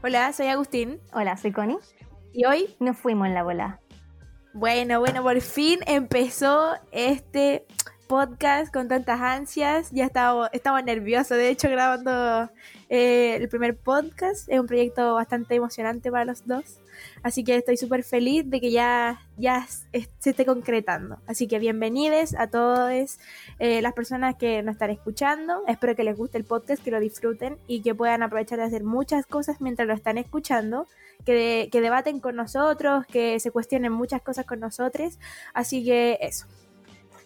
Hola, soy Agustín. Hola, soy Connie. Y hoy nos fuimos en la bola. Bueno, bueno, por fin empezó este podcast con tantas ansias. Ya estaba, estaba nervioso, de hecho, grabando eh, el primer podcast. Es un proyecto bastante emocionante para los dos. Así que estoy súper feliz de que ya, ya se esté concretando. Así que bienvenidos a todas eh, las personas que nos están escuchando. Espero que les guste el podcast, que lo disfruten y que puedan aprovechar de hacer muchas cosas mientras lo están escuchando. Que, que debaten con nosotros, que se cuestionen muchas cosas con nosotros. Así que eso.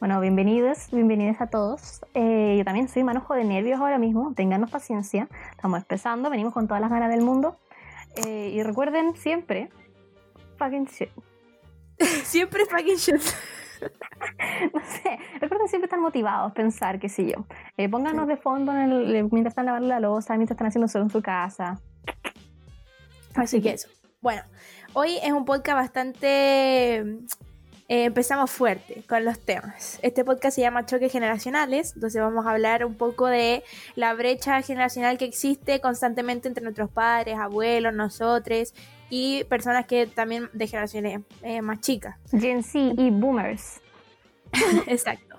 Bueno, bienvenidos, bienvenidos a todos. Eh, yo también soy manojo de nervios ahora mismo, ténganos paciencia. Estamos empezando, venimos con todas las ganas del mundo. Eh, y recuerden siempre, fucking shit. siempre fucking shit. no sé, recuerden siempre estar motivados, pensar, qué sé yo. Eh, pónganos de fondo mientras están lavando la losa, mientras están haciendo eso en su casa. Así que eso. Bueno, hoy es un podcast bastante eh, empezamos fuerte con los temas. Este podcast se llama Choques Generacionales, entonces vamos a hablar un poco de la brecha generacional que existe constantemente entre nuestros padres, abuelos, nosotros y personas que también de generaciones eh, más chicas. Gen Z y boomers. Exacto.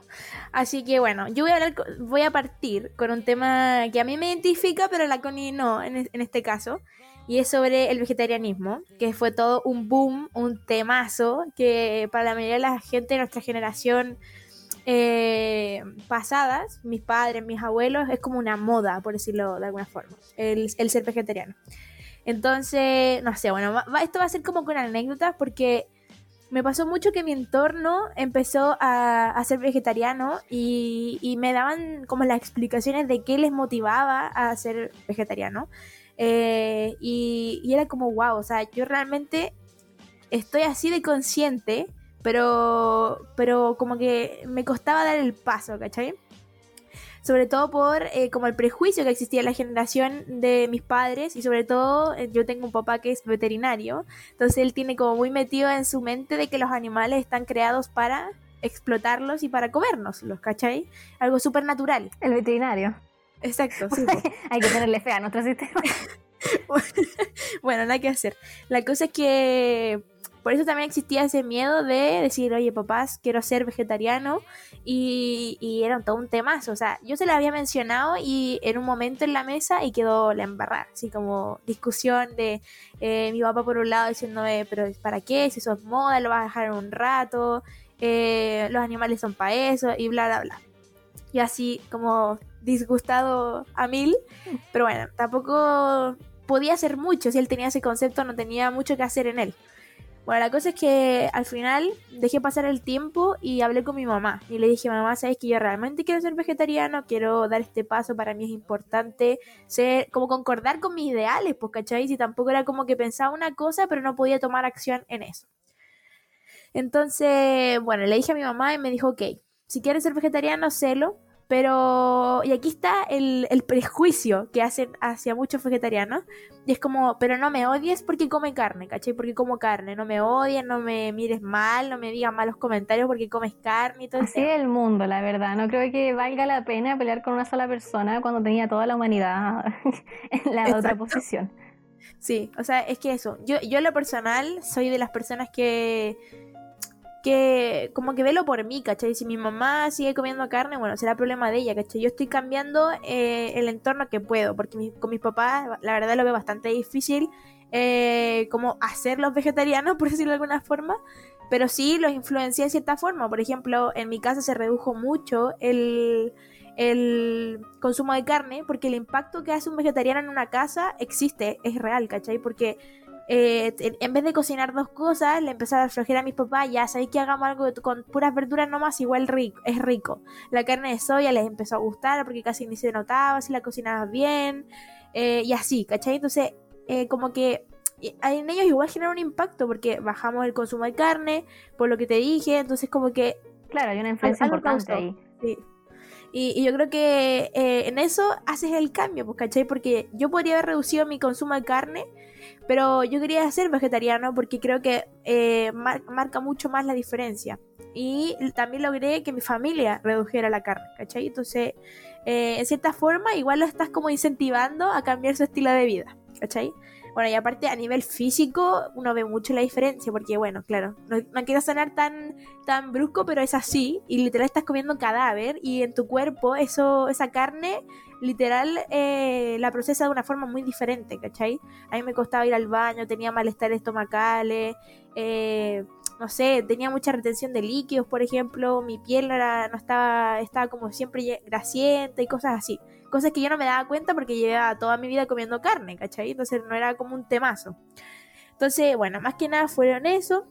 Así que bueno, yo voy a hablar, voy a partir con un tema que a mí me identifica, pero la Connie no en, en este caso y es sobre el vegetarianismo, que fue todo un boom, un temazo, que para la mayoría de la gente de nuestra generación eh, pasadas, mis padres, mis abuelos, es como una moda, por decirlo de alguna forma, el, ser vegetariano. Entonces, no sé, bueno, esto va a ser como con anécdotas porque me pasó mucho que mi entorno empezó a, ser vegetariano y, y, me daban como las explicaciones de qué les motivaba a ser vegetariano. Eh, y, era como, wow, o sea, yo realmente estoy así de consciente, pero, pero como que me costaba dar el paso, ¿cachai? Sobre todo por eh, como el prejuicio que existía en la generación de mis padres y sobre todo eh, yo tengo un papá que es veterinario, entonces él tiene como muy metido en su mente de que los animales están creados para explotarlos y para comérnoslos, ¿cachai? Algo súper natural. El veterinario. Exacto. Hay que tenerle fe a nuestro sistema. bueno, nada que hacer. La cosa es que por eso también existía ese miedo de decir, oye, papás, quiero ser vegetariano. Y, y era todo un temazo. O sea, yo se lo había mencionado y en un momento en la mesa y quedó la embarrada. Así como discusión de eh, mi papá por un lado diciéndome, pero ¿para qué? Si eso es moda, lo vas a dejar un rato. Eh, los animales son para eso y bla, bla, bla. Y así como disgustado a mil, pero bueno, tampoco podía hacer mucho, si él tenía ese concepto no tenía mucho que hacer en él. Bueno, la cosa es que al final dejé pasar el tiempo y hablé con mi mamá. Y le dije, mamá, ¿sabes que yo realmente quiero ser vegetariano? Quiero dar este paso, para mí es importante ser, como concordar con mis ideales, pues, ¿cachai? Si tampoco era como que pensaba una cosa, pero no podía tomar acción en eso. Entonces, bueno, le dije a mi mamá y me dijo, ok, si quieres ser vegetariano, sélo, pero, y aquí está el, prejuicio que hacen hacia muchos vegetarianos. Y es como, pero no me odies porque come carne, ¿cachai? Porque como carne. No me odies, no me mires mal, no me digas malos comentarios porque comes carne y todo Así es el mundo, la verdad. No creo que valga la pena pelear con una sola persona cuando tenía toda la humanidad en la otra posición. Sí, o sea, es que eso. Yo, yo en lo personal soy de las personas que que como que velo por mí, ¿cachai? Si mi mamá sigue comiendo carne, bueno, será problema de ella, ¿cachai? Yo estoy cambiando eh, el entorno que puedo, porque con mis papás la verdad lo veo bastante difícil eh, como hacerlos vegetarianos, por decirlo de alguna forma, pero sí los influencia de cierta forma. Por ejemplo, en mi casa se redujo mucho el, el consumo de carne, porque el impacto que hace un vegetariano en una casa existe, es real, ¿cachai? Porque eh, en vez de cocinar dos cosas, le empecé a dar flojera a mis papás, ya sabéis que hagamos algo con puras verduras nomás, igual rico, es rico. La carne de soya les empezó a gustar porque casi ni se notaba si la cocinabas bien, eh, y así, ¿cachai? Entonces, eh, como que en ellos igual genera un impacto porque bajamos el consumo de carne, por lo que te dije, entonces como que... Claro, hay una influencia importante ahí. Sí. Y, yo creo que en eso haces el cambio, pues, ¿cachai? Porque yo podría haber reducido mi consumo de carne, pero yo quería ser vegetariano porque creo que eh, marca mucho más la diferencia. Y también logré que mi familia redujera la carne, ¿cachai? Entonces, eh, en cierta forma, igual lo estás como incentivando a cambiar su estilo de vida, ¿cachai? Bueno, y aparte a nivel físico uno ve mucho la diferencia, porque bueno, claro, no, quiero sonar tan, tan brusco, pero es así, y literal estás comiendo cadáver y en tu cuerpo eso, esa carne literal eh, la procesa de una forma muy diferente, ¿cachai? A mí me costaba ir al baño, tenía malestar estomacales, eh, no sé, tenía mucha retención de líquidos, por ejemplo, mi piel era, no estaba, estaba como siempre grasienta y cosas así. Cosas que yo no me daba cuenta porque llevaba toda mi vida comiendo carne, ¿cachai? Entonces no era como un temazo. Entonces, bueno, más que nada fueron eso.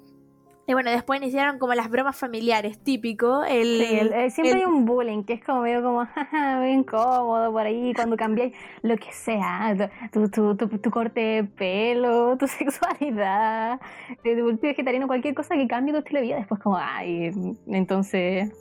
Y bueno, después iniciaron como las bromas familiares, típico. El, eh, siempre hay un bullying, que es como medio como, muy incómodo por ahí, cuando cambiáis lo que sea, tu, tu, tu, corte de pelo, tu sexualidad, tu vegetariano, cualquier cosa que cambie tu estilo de vida, después como, ay, entonces...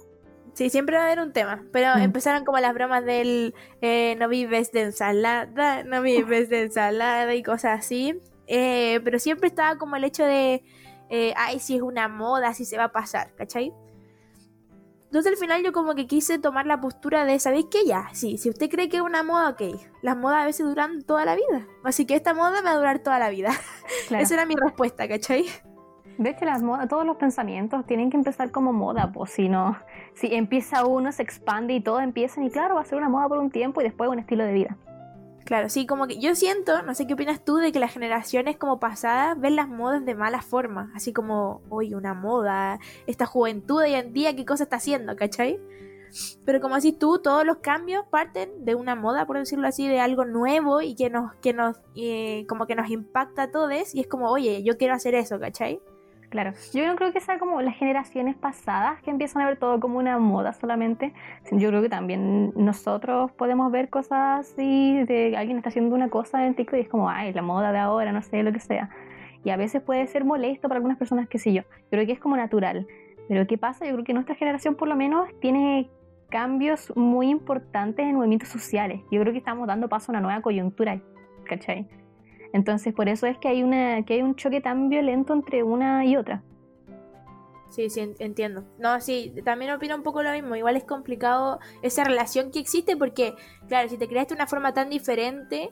Sí, siempre va a haber un tema, pero mm. empezaron como las bromas del eh, no vives de ensalada, no vives de ensalada y cosas así. Eh, pero siempre estaba como el hecho de eh, ay, si es una moda, si se va a pasar, ¿cachai? Entonces al final yo como que quise tomar la postura de, ¿sabéis qué? Ya, sí, si usted cree que es una moda, ok. Las modas a veces duran toda la vida. Así que esta moda me va a durar toda la vida. Esa era mi respuesta, ¿cachai? De hecho, las modas, todos los pensamientos tienen que empezar como moda, pues si no, si empieza uno, se expande y todo empiezan y claro, va a ser una moda por un tiempo y después un estilo de vida. Claro, sí, como que yo siento, no sé qué opinas tú, de que las generaciones como pasadas ven las modas de mala forma, así como, oye, una moda, esta juventud hoy en día, ¿qué cosa está haciendo, cachai? Pero como decís tú, todos los cambios parten de una moda, por decirlo así, de algo nuevo y que nos, que nos, eh, como que nos impacta a todos y es como, oye, yo quiero hacer eso, ¿cachai? Claro, yo no creo que sea como las generaciones pasadas que empiezan a ver todo como una moda solamente. Yo creo que también nosotros podemos ver cosas así de alguien está haciendo una cosa en TikTok y es como, ay, la moda de ahora, no sé, lo que sea. Y a veces puede ser molesto para algunas personas, qué sé yo. Yo creo que es como natural. Pero ¿qué pasa? Yo creo que nuestra generación por lo menos tiene cambios muy importantes en movimientos sociales. Yo creo que estamos dando paso a una nueva coyuntura, ¿cachai? Entonces, por eso es que hay, una, que hay un choque tan violento entre una y otra. Sí, sí, entiendo. No, sí, también opino un poco lo mismo. Igual es complicado esa relación que existe porque, claro, si te creaste una forma tan diferente,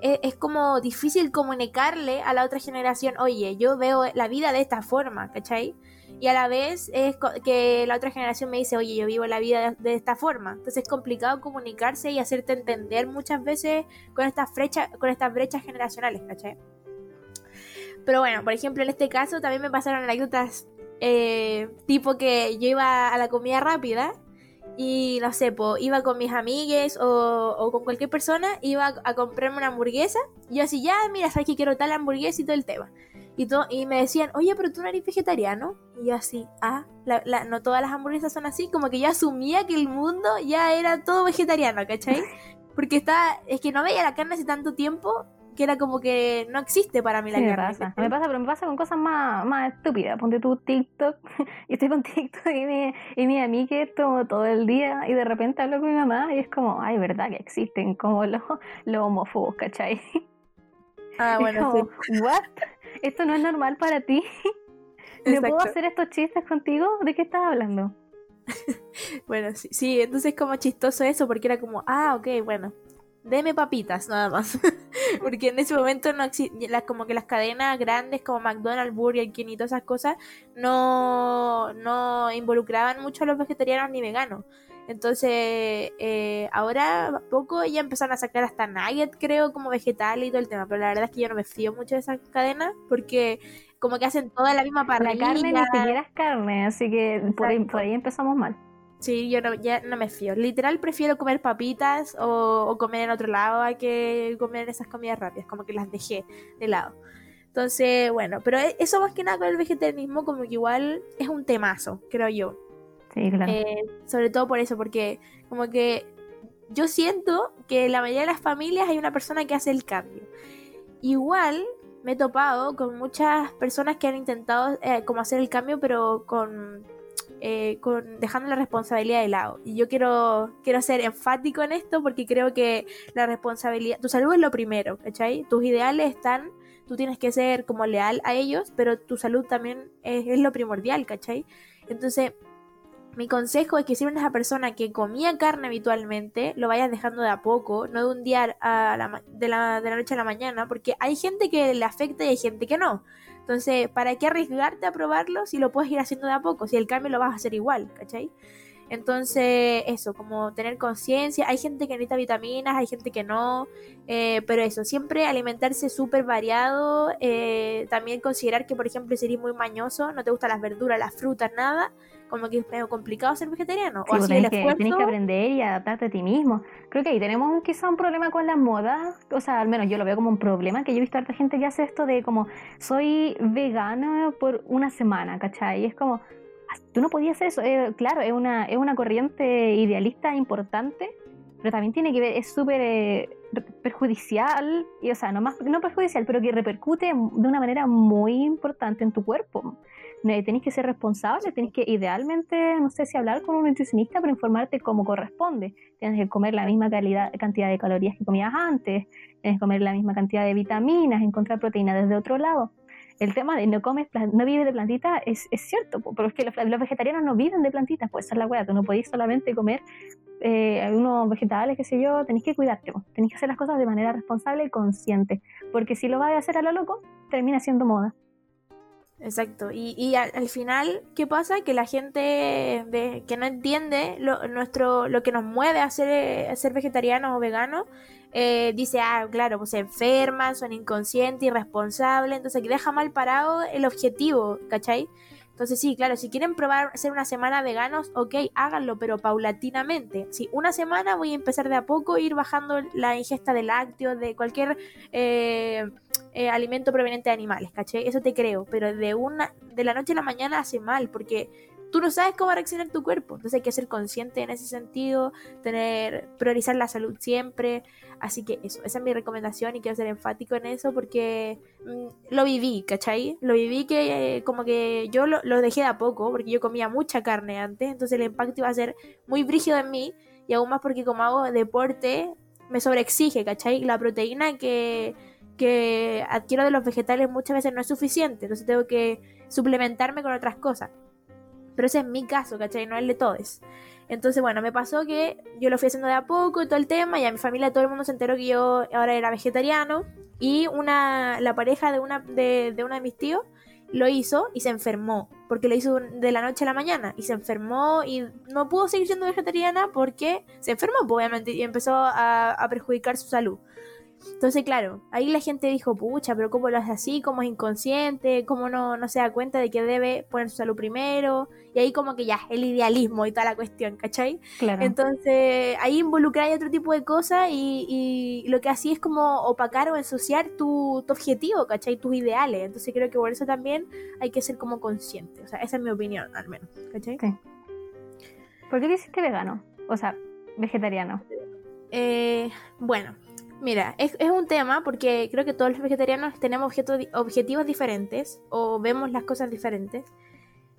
es, como difícil comunicarle a la otra generación, oye, yo veo la vida de esta forma, ¿cachai? y a la vez es que la otra generación me dice, oye, yo vivo la vida de, esta forma. Entonces es complicado comunicarse y hacerte entender muchas veces con estas, brechas, con estas brechas generacionales, ¿cachai? Pero bueno, por ejemplo, en este caso también me pasaron anécdotas eh, tipo que yo iba a la comida rápida y no sé, iba con mis amigues o, con cualquier persona, iba a, comprarme una hamburguesa. Y yo así, ya, mira, sabes que quiero tal hamburguesa y todo el tema. Y, y me decían, oye, pero tú no eres vegetariano. Y yo así, ah, no todas las hamburguesas son así. Como que yo asumía que el mundo ya era todo vegetariano, ¿cachai? Porque está, es que no veía la carne hace tanto tiempo que era como que no existe para mí la carne. Me pasa, me pasa, pero me pasa con cosas más, más estúpidas. Ponte tu TikTok, y estoy con TikTok y mi, y mi amiga tomo todo el día y de repente hablo con mi mamá y es como, ay, verdad que existen como los, los homófobos, ¿cachai? Ah, bueno, sí. ¿What? ¿Esto no es normal para ti? ¿No puedo hacer estos chistes contigo? ¿De qué estás hablando? bueno, sí, sí, entonces como chistoso eso, porque era como, ah, ok, bueno, deme papitas nada más. porque en ese momento no las, como que las cadenas grandes como McDonald's, Burger King y todas esas cosas no, no involucraban mucho a los vegetarianos ni veganos. Entonces, eh, ahora poco ya empezaron a sacar hasta nugget, creo, como vegetal y todo el tema. Pero la verdad es que yo no me fío mucho de esas cadenas porque como que hacen toda la misma parrilla. La carne ni siquiera es carne, así que por ahí, empezamos mal. Sí, yo no, ya no me fío. Literal prefiero comer papitas o, comer en otro lado a que comer esas comidas rápidas, como que las dejé de lado. Entonces, bueno, pero e, eso más que nada con el vegetarianismo como que igual es un temazo, creo yo. Eh, sobre todo por eso, porque como que yo siento que en la mayoría de las familias hay una persona que hace el cambio. Igual me he topado con muchas personas que han intentado eh, como hacer el cambio, pero con, eh, con dejando la responsabilidad de lado. Y yo quiero, quiero ser enfático en esto porque creo que la responsabilidad, tu salud es lo primero, ¿cachai? Tus ideales están, tú tienes que ser como leal a ellos, pero tu salud también es, es lo primordial, ¿cachai? Entonces, mi consejo es que si eres una persona que comía carne habitualmente, lo vayas dejando de a poco, no de un día a la, de, la, de la noche a la mañana, porque hay gente que le afecta y hay gente que no. Entonces, ¿para qué arriesgarte a probarlo si lo puedes ir haciendo de a poco? Si el cambio lo vas a hacer igual, ¿cachai? Entonces, eso, como tener conciencia. Hay gente que necesita vitaminas, hay gente que no. Eh, pero eso, siempre alimentarse súper variado. Eh, también considerar que, por ejemplo, si eres muy mañoso, no te gustan las verduras, las frutas, nada. Como que es medio complicado ser vegetariano. o así tienes, que, tienes que aprender y adaptarte a ti mismo. Creo que ahí tenemos quizá un problema con la moda. O sea, al menos yo lo veo como un problema. Que yo he visto a otra gente que hace esto de como soy vegano por una semana, ¿cachai? Y es como tú no podías hacer eso. Eh, claro, es una, es una corriente idealista importante, pero también tiene que ver, es súper eh, perjudicial, y, o sea, no, más, no perjudicial, pero que repercute de una manera muy importante en tu cuerpo. Tienes que ser responsable, tienes que idealmente, no sé si hablar con un nutricionista, pero informarte cómo corresponde. Tienes que comer la misma cantidad de calorías que comías antes, tienes que comer la misma cantidad de vitaminas, encontrar proteínas desde otro lado el tema de no comes, no vives de plantitas es, cierto, pero es que los, vegetarianos no viven de plantitas, pues esa es la weá, tú no podés solamente comer eh, algunos vegetales, qué sé yo, tenés que cuidarte, tenés que hacer las cosas de manera responsable y consciente, porque si lo vas a hacer a lo loco, termina siendo moda. Exacto, y, y al, final, ¿qué pasa? Que la gente de, que no entiende lo, nuestro, lo que nos mueve a ser, a ser vegetarianos o veganos eh, dice, ah, claro, pues se enferman, son inconscientes, irresponsables, entonces que deja mal parado el objetivo, ¿cachai? Entonces sí, claro, si quieren probar ser una semana veganos, ok, háganlo, pero paulatinamente. Si una semana voy a empezar de a poco, ir bajando la ingesta de lácteos, de cualquier eh, eh, alimento proveniente de animales, ¿cachai? Eso te creo, pero de una, de la noche a la mañana hace mal, porque tú no sabes cómo a reaccionar tu cuerpo. Entonces hay que ser consciente en ese sentido, tener, priorizar la salud siempre. Así que eso, esa es mi recomendación y quiero ser enfático en eso porque mm, lo viví, ¿cachai? Lo viví que eh, como que yo lo, dejé de a poco porque yo comía mucha carne antes, entonces el impacto iba a ser muy brígido en mí y aún más porque como hago deporte me sobreexige, ¿cachai? La proteína que, que adquiero de los vegetales muchas veces no es suficiente, entonces tengo que suplementarme con otras cosas. Pero ese es mi caso, ¿cachai? No el de todos. Entonces, bueno, me pasó que yo lo fui haciendo de a poco todo el tema, y a mi familia todo el mundo se enteró que yo ahora era vegetariano. Y una, la pareja de una de, de uno de mis tíos lo hizo y se enfermó, porque lo hizo de la noche a la mañana y se enfermó y no pudo seguir siendo vegetariana porque se enfermó, pues, obviamente, y empezó a perjudicar su salud. Entonces, claro, ahí la gente dijo, pucha, pero ¿cómo lo hace así? ¿Cómo es inconsciente? ¿Cómo no, no se da cuenta de que debe poner su salud primero? Y ahí como que ya, el idealismo y toda la cuestión, ¿cachai? Claro. Entonces, ahí involucráis otro tipo de cosas y, lo que así es como opacar o ensuciar tu, tu, objetivo, ¿cachai? Tus ideales. Entonces creo que por eso también hay que ser como consciente. O sea, esa es mi opinión, al menos, ¿cachai? Sí. ¿Por qué dices vegano? O sea, vegetariano. Eh, bueno, Mira, es, un tema porque creo que todos los vegetarianos tenemos objetivos diferentes o vemos las cosas diferentes.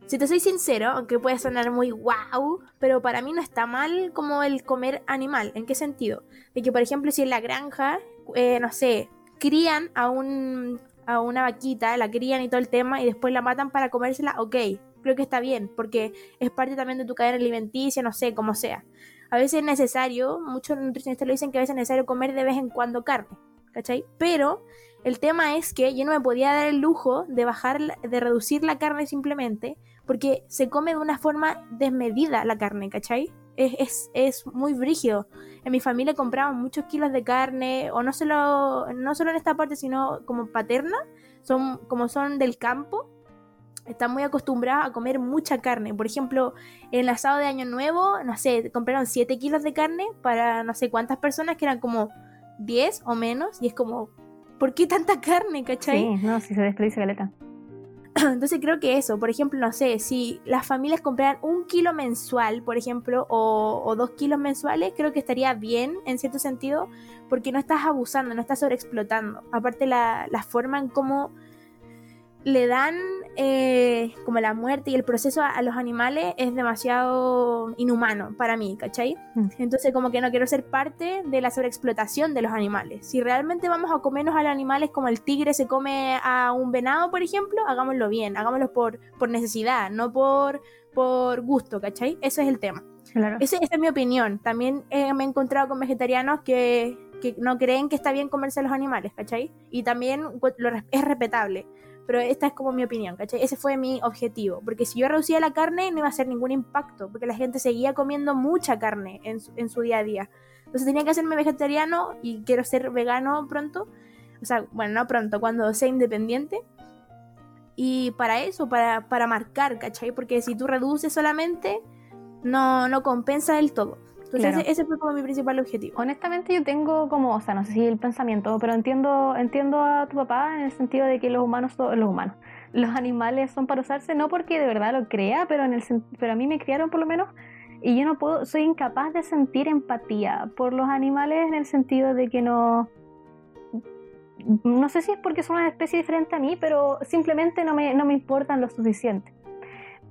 Si te soy sincero, aunque puede sonar muy wow, pero para mí no está mal como el comer animal. ¿En qué sentido? De que, por ejemplo, si en la granja, eh, no sé, crían a, un, a una vaquita, la crían y todo el tema, y después la matan para comérsela, ok, creo que está bien, porque es parte también de tu cadena alimenticia, no sé, como sea a veces es necesario, muchos nutricionistas lo dicen que a veces es necesario comer de vez en cuando carne, ¿cachai? Pero el tema es que yo no me podía dar el lujo de bajar, de reducir la carne simplemente, porque se come de una forma desmedida la carne, ¿cachai? Es, es, es muy brígido. En mi familia compraban muchos kilos de carne, o no solo, no solo en esta parte, sino como paterna, son, como son del campo, están muy acostumbrados a comer mucha carne. Por ejemplo, en el asado de Año Nuevo, no sé, compraron 7 kilos de carne para no sé cuántas personas, que eran como 10 o menos, y es como, ¿por qué tanta carne, cachai? Sí, no, si se desperdicia caleta. Entonces creo que eso, por ejemplo, no sé, si las familias compraran un kilo mensual, por ejemplo, o, dos kilos mensuales, creo que estaría bien en cierto sentido, porque no estás abusando, no estás sobreexplotando. Aparte la, la forma en cómo le dan eh, como la muerte y el proceso a, los animales es demasiado inhumano para mí, ¿cachai? Mm. Entonces como que no quiero ser parte de la sobreexplotación de los animales. Si realmente vamos a comernos a los animales como el tigre se come a un venado, por ejemplo, hagámoslo bien, hagámoslo por, por necesidad, no por por gusto, ¿cachai? Ese es el tema. Claro. Esa, esa es mi opinión. También eh, me he encontrado con vegetarianos que, que no creen que está bien comerse a los animales, ¿cachai? Y también lo es respetable. Pero esta es como mi opinión, ¿cachai? Ese fue mi objetivo. Porque si yo reducía la carne, no iba a hacer ningún impacto. Porque la gente seguía comiendo mucha carne en su, en su día a día. Entonces tenía que hacerme vegetariano y quiero ser vegano pronto. O sea, bueno, no pronto, cuando sea independiente. Y para eso, para, para marcar, ¿cachai? Porque si tú reduces solamente, no, no compensa del todo. Entonces Claro. ese, fue como mi principal objetivo. Honestamente yo tengo como, o sea, no sé si el pensamiento, pero entiendo, entiendo a tu papá en el sentido de que los humanos son, los humanos, los animales son para usarse, no porque de verdad lo crea, pero en el pero a mí me criaron por lo menos y yo no puedo, soy incapaz de sentir empatía por los animales en el sentido de que no no sé si es porque son una especie diferente a mí, pero simplemente no me, no me importan lo suficiente.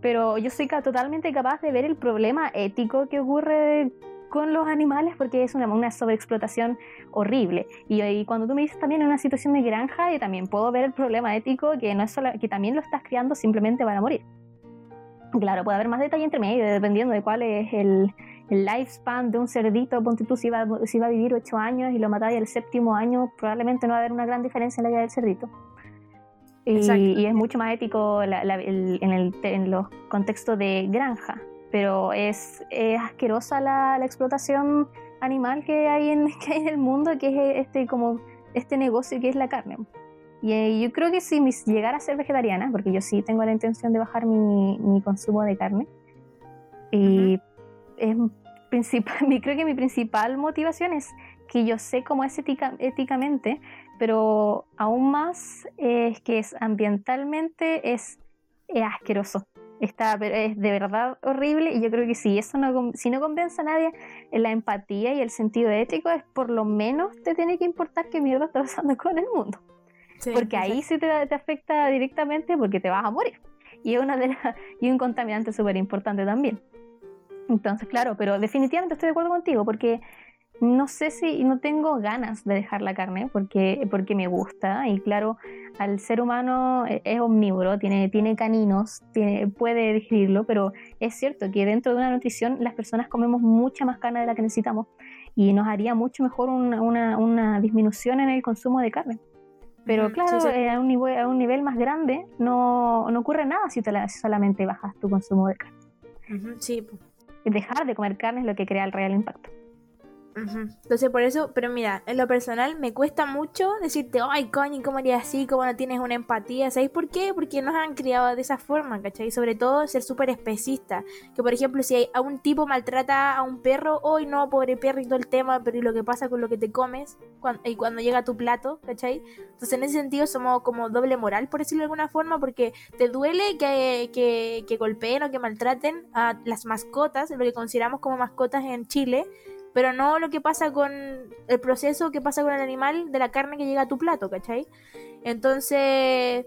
Pero yo soy totalmente capaz de ver el problema ético que ocurre con los animales porque es una, sobreexplotación horrible. Y, cuando tú me dices también en una situación de granja, yo también puedo ver el problema ético que, no es solo, que también lo estás criando simplemente para morir. Claro, puede haber más detalle entre medio dependiendo de cuál es el, lifespan de un cerdito. Ponte tú si va, si va a vivir 8 años y lo matáis el séptimo año, probablemente no va a haber una gran diferencia en la vida del cerdito. Y, y es mucho más ético la- la- el- en, el, en los contextos de granja. Pero es, es asquerosa la, la explotación animal que hay, en, que hay en el mundo, que es este, como, este negocio que es la carne. Y eh, yo creo que si llegara a ser vegetariana, porque yo sí tengo la intención de bajar mi, mi consumo de carne, y es principal, creo que mi principal motivación es que yo sé cómo es ética- éticamente, pero aún más es que es ambientalmente es, es asqueroso. Está, pero es de verdad horrible y yo creo que si eso no, si no convence a nadie, la empatía y el sentido ético es por lo menos te tiene que importar qué mierda está pasando con el mundo Sí, porque ahí sí te, te afecta directamente porque te vas a morir. Y es una de las, y un contaminante súper importante también. Entonces, claro, pero definitivamente estoy de acuerdo contigo porque no sé si no tengo ganas de dejar la carne porque, porque me gusta. Y claro, al ser humano eh, es omnívoro, tiene, tiene caninos, tiene, puede digerirlo, pero es cierto que dentro de una nutrición las personas comemos mucha más carne de la que necesitamos y nos haría mucho mejor una, una, una disminución en el consumo de carne. Pero claro, sí, sí. eh, a, un nivel, a un nivel más grande no, no ocurre nada si, te la- si solamente bajas tu consumo de carne. Sí. Dejar de comer carne es lo que crea el real impacto. Entonces por eso, pero mira, en lo personal me cuesta mucho decirte, ay, coño, ¿cómo harías así? ¿Cómo no tienes una empatía? ¿Sabéis por qué? Porque nos han criado de esa forma, ¿cachai? Sobre todo ser súper especista. Que por ejemplo, si hay- a un tipo maltrata a un perro, hoy no, pobre perro y todo el tema, pero ¿y lo que pasa con lo que te comes? Y cuando llega a tu plato, ¿cachai? Entonces en ese sentido somos como doble moral, por decirlo de alguna forma, porque te duele que, que, que golpeen o que maltraten a las mascotas, lo que consideramos como mascotas en Chile, pero no lo que pasa con el proceso que pasa con el animal de la carne que llega a tu plato, ¿cachai? Entonces,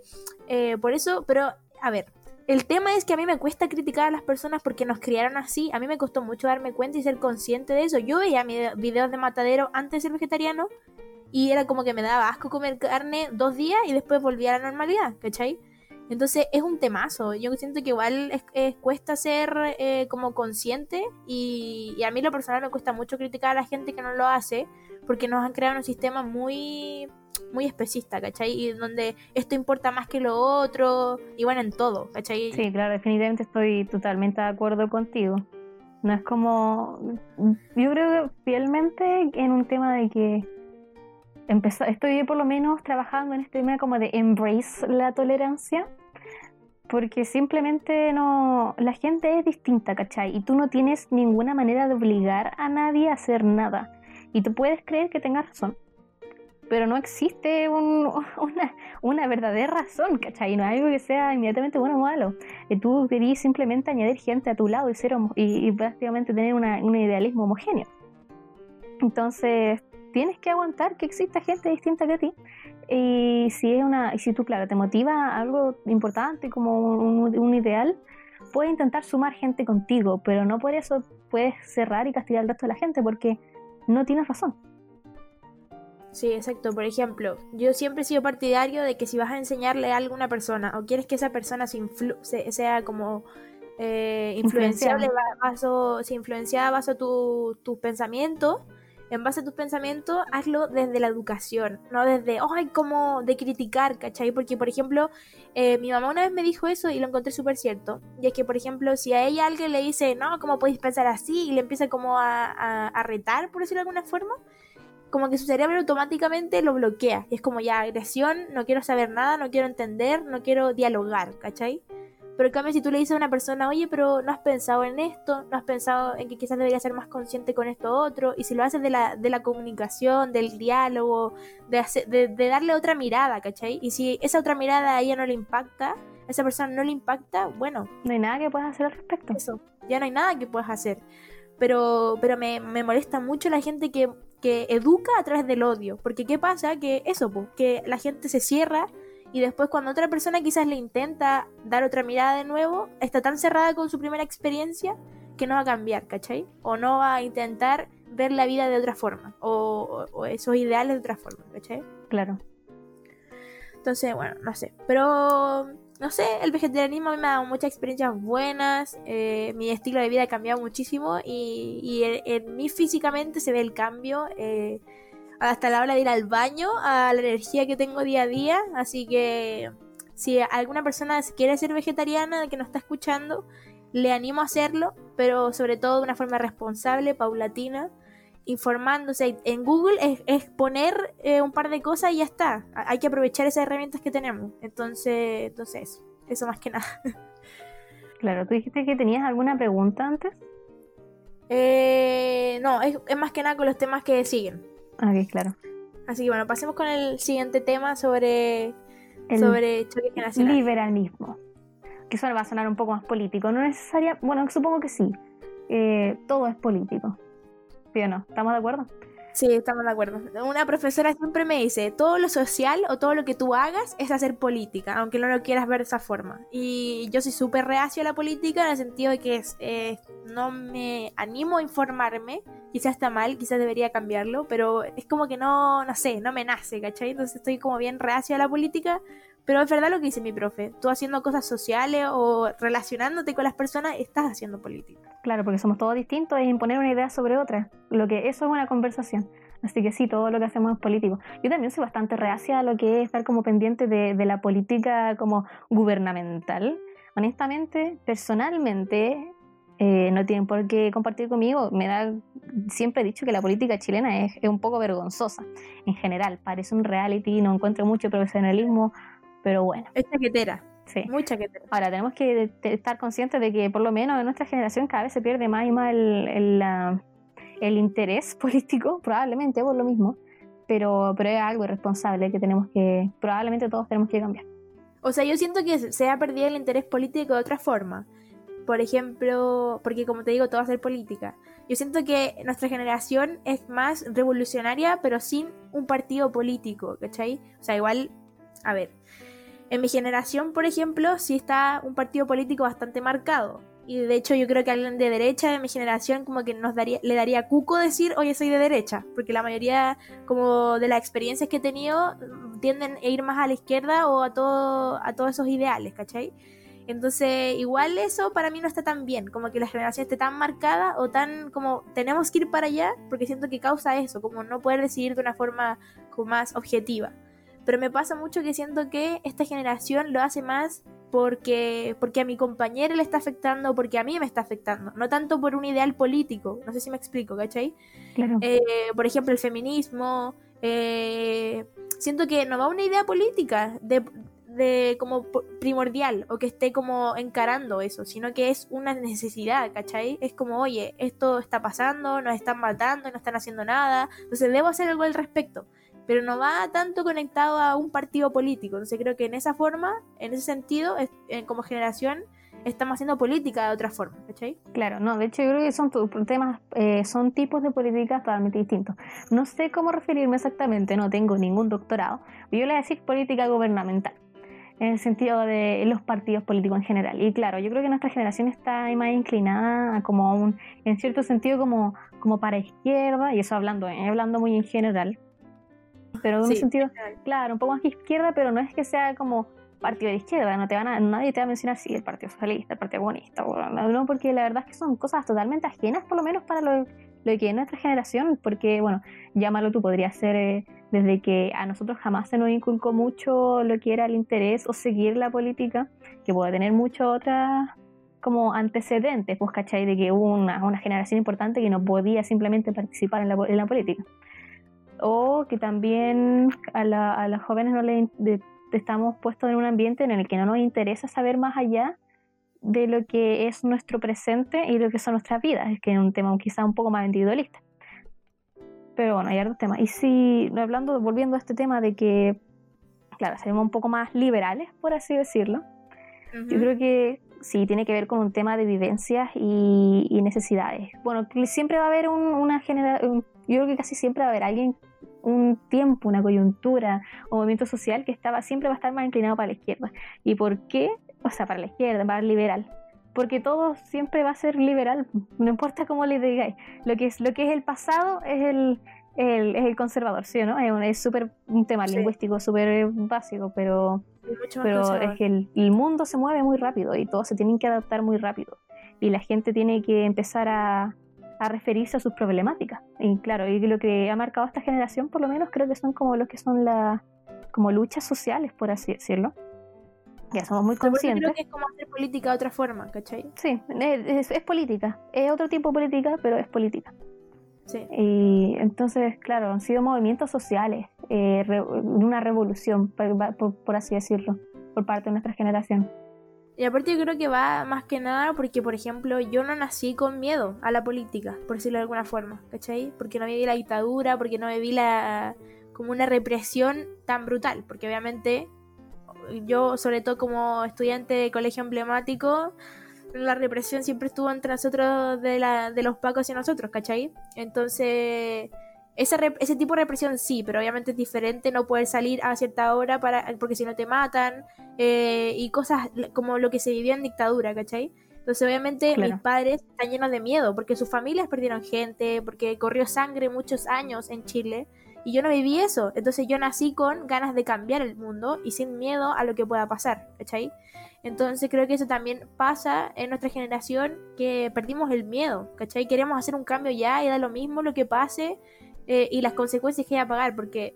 eh, por eso, pero a ver, el tema es que a mí me cuesta criticar a las personas porque nos criaron así, a mí me costó mucho darme cuenta y ser consciente de eso. Yo veía videos de matadero antes de ser vegetariano y era como que me daba asco comer carne dos días y después volvía a la normalidad, ¿cachai? Entonces es un temazo. Yo siento que igual es, es- cuesta ser eh, como consciente y, y a mí lo personal me cuesta mucho criticar a la gente que no lo hace porque nos han creado un sistema muy muy especista, ¿cachai? Y donde esto importa más que lo otro y bueno, en todo, ¿cachai? Sí, claro, definitivamente estoy totalmente de acuerdo contigo. No es como. Yo creo que fielmente en un tema de que. empezó- estoy por lo menos trabajando en este tema como de embrace la tolerancia. Porque simplemente no. La gente es distinta, ¿cachai? Y tú no tienes ninguna manera de obligar a nadie a hacer nada. Y tú puedes creer que tengas razón. Pero no existe un- una, una verdadera razón, ¿cachai? No es algo que sea inmediatamente bueno o malo. Eh, tú querías simplemente añadir gente a tu lado y, ser y, y prácticamente tener una- un idealismo homogéneo. Entonces, tienes que aguantar que exista gente distinta que ti. Y si es una, y si tú, claro, te motiva algo importante como un, un ideal, puedes intentar sumar gente contigo, pero no por eso puedes cerrar y castigar al resto de la gente porque no tienes razón. Sí, exacto. Por ejemplo, yo siempre he sido partidario de que si vas a enseñarle algo a una persona o quieres que esa persona se influ- se- sea como eh, influenciable, baso, si influenciada baso tus pensamientos, en base a tus pensamientos, hazlo desde la educación, no desde, ay, como de criticar, ¿cachai? Porque, por ejemplo, eh, mi mamá una vez me dijo eso y lo encontré súper cierto. Y es que, por ejemplo, si a ella alguien le dice, no, ¿cómo podéis pensar así? Y le empieza como a, a retar, por decirlo de alguna forma, como que su cerebro automáticamente lo bloquea. Y es como ya agresión, no quiero saber nada, no quiero entender, no quiero dialogar, ¿cachai? Pero en cambio, si tú le dices a una persona, oye, pero no has pensado en esto, no has pensado en que quizás debería ser más consciente con esto otro, y si lo haces de la, de la comunicación, del diálogo, de, de, darle otra mirada, ¿cachai? Y si esa otra mirada a ella no le impacta, a esa persona no le impacta, bueno. No hay nada que puedas hacer al respecto. Eso, ya no hay nada que puedas hacer. Pero, pero me, me molesta mucho la gente que, que educa a través del odio. Porque ¿qué pasa? Que eso, pues, que la gente se cierra y después cuando otra persona quizás le intenta dar otra mirada de nuevo, está tan cerrada con su primera experiencia que no va a cambiar, ¿cachai? O no va a intentar ver la vida de otra forma, o, esos ideales de otra forma, ¿cachai? Claro. Entonces, bueno, no sé. Pero, no sé, el vegetarianismo a mí me ha dado muchas experiencias buenas. Eh, mi estilo de vida ha cambiado muchísimo y, en, mí físicamente se ve el cambio. Eh, hasta la hora de ir al baño, a la energía que tengo día a día. Así que si alguna persona quiere ser vegetariana que nos está escuchando, le animo a hacerlo, pero sobre todo de una forma responsable, paulatina, informándose. En Google es, poner eh, un par de cosas y ya está. Hay que aprovechar esas herramientas que tenemos. Entonces, entonces eso, más que nada. Claro, tú dijiste que tenías alguna pregunta antes. Eh, no, es, es más que nada con los temas que siguen. Ah, claro. Así que bueno, pasemos con el siguiente tema sobre, el sobre choque generacional. Liberalismo. Que eso va a sonar un poco más político. No necesaria, bueno, supongo que sí. Eh, todo es político. ¿Sí o no? ¿Estamos de acuerdo? Sí, estamos de acuerdo. Una profesora siempre me dice, todo lo social o todo lo que tú hagas es hacer política, aunque no lo quieras ver de esa forma. Y yo soy súper reacio a la política en el sentido de que eh, no me animo a informarme, quizás está mal, quizás debería cambiarlo, pero es como que no, no sé, no me nace, ¿cachai? Entonces estoy como bien reacio a la política, pero es verdad lo que dice mi profe, tú haciendo cosas sociales o relacionándote con las personas, estás haciendo política. Claro, porque somos todos distintos, es imponer una idea sobre otra, lo que eso es una conversación. Así que sí, todo lo que hacemos es político. Yo también soy bastante reacia a lo que es estar como pendiente de, de la política como gubernamental. Honestamente, personalmente, eh, no tienen por qué compartir conmigo. Me da, siempre he dicho que la política chilena es, un poco vergonzosa en general. Parece un reality, no encuentro mucho profesionalismo, pero bueno. Es chaquetera. Sí. Muy chaquetera. Ahora, tenemos que estar conscientes de que por lo menos en nuestra generación cada vez se pierde más y más el, el, interés político, probablemente por lo mismo, pero, pero es algo irresponsable que tenemos que, probablemente todos tenemos que cambiar. O sea, yo siento que se ha perdido el interés político de otra forma por ejemplo, porque como te digo, todo va a ser política. Yo siento que nuestra generación es más revolucionaria, pero sin un partido político, ¿cachai? O sea, igual, a ver, en mi generación, por ejemplo, sí está un partido político bastante marcado. Y de hecho yo creo que alguien de derecha de mi generación como que nos daría, le daría cuco decir, oye, soy de derecha, porque la mayoría como de las experiencias que he tenido tienden a ir más a la izquierda o a, todo, a todos esos ideales, ¿cachai? Entonces, igual eso para mí no está tan bien, como que la generación esté tan marcada o tan como tenemos que ir para allá, porque siento que causa eso, como no poder decidir de una forma como más objetiva. Pero me pasa mucho que siento que esta generación lo hace más porque, porque a mi compañero le está afectando, porque a mí me está afectando, no tanto por un ideal político, no sé si me explico, ¿cachai? Eh, por ejemplo, el feminismo, eh, siento que no va una idea política, de, de como primordial o que esté como encarando eso, sino que es una necesidad, ¿cachai? Es como, oye, esto está pasando, nos están matando, no están haciendo nada, entonces debo hacer algo al respecto, pero no va tanto conectado a un partido político, entonces creo que en esa forma, en ese sentido, como generación, estamos haciendo política de otra forma, ¿cachai? Claro, no, de hecho yo creo que son temas, eh, son tipos de políticas totalmente distintos. No sé cómo referirme exactamente, no tengo ningún doctorado, yo le voy a decir política gubernamental en el sentido de los partidos políticos en general. Y claro, yo creo que nuestra generación está más inclinada como un, en cierto sentido como, como para izquierda, y eso hablando, eh, hablando muy en general, pero en un sentido, claro, un poco más que izquierda, pero no es que sea como partido de izquierda, no te van a, nadie te va a mencionar si el Partido Socialista, el Partido Comunista, no, porque la verdad es que son cosas totalmente ajenas, por lo menos para lo, que es nuestra generación, porque, bueno, llámalo tú, podría ser eh, desde que a nosotros jamás se nos inculcó mucho lo que era el interés o seguir la política, que puede tener muchas otras como antecedentes, pues, ¿cachai? De que hubo una, una generación importante que no podía simplemente participar en la, en la política. O que también a, la, a las jóvenes no le, estamos puestos en un ambiente en el que no nos interesa saber más allá de lo que es nuestro presente y lo que son nuestras vidas, es que es un tema quizá un poco más individualista. Pero bueno, hay otros temas. Y si, hablando, volviendo a este tema de que, claro, seremos un poco más liberales, por así decirlo, yo creo que sí, tiene que ver con un tema de vivencias y, necesidades. Bueno, siempre va a haber una generación, yo creo que casi siempre va a haber alguien un tiempo, una coyuntura o movimiento social que estaba siempre va a estar más inclinado para la izquierda. ¿Y por qué? O sea, para la izquierda, para el liberal. Porque todo siempre va a ser liberal, no importa cómo le digáis. Lo que es, lo que es el pasado es el, el, es el conservador, ¿sí o no? Es súper un, tema lingüístico súper básico, pero, pero es que el, el, mundo se mueve muy rápido y todos se tienen que adaptar muy rápido. Y la gente tiene que empezar a, a referirse a sus problemáticas. Y claro, y lo que ha marcado esta generación, por lo menos, creo que son como lo que son las como luchas sociales, por así decirlo. Ya somos muy conscientes. Creo que es como hacer política de otra forma, ¿cachai? Sí, es, política. Es otro tipo de política, pero es política. Sí. Y entonces, claro, han sido movimientos sociales, eh, una revolución, por así decirlo, por parte de nuestra generación. Y aparte yo creo que va más que nada porque, por ejemplo, yo no nací con miedo a la política, por decirlo de alguna forma, ¿cachai? Porque no viví la dictadura, porque no viví la como una represión tan brutal, porque obviamente yo, sobre todo como estudiante de colegio emblemático, la represión siempre estuvo entre nosotros de, la, de los pacos y nosotros, ¿cachai? Entonces ese tipo de represión sí, pero obviamente es diferente no poder salir a cierta hora para, porque si no te matan eh, y cosas como lo que se vivía en dictadura, ¿cachai? Entonces obviamente mis padres están llenos de miedo porque sus familias perdieron gente, porque corrió sangre muchos años en Chile y yo no viví eso. Entonces yo nací con ganas de cambiar el mundo y sin miedo a lo que pueda pasar, ¿cachai? Entonces creo que eso también pasa en nuestra generación que perdimos el miedo, ¿cachai? Queremos hacer un cambio ya y da lo mismo lo que pase eh, y las consecuencias que hay a pagar, porque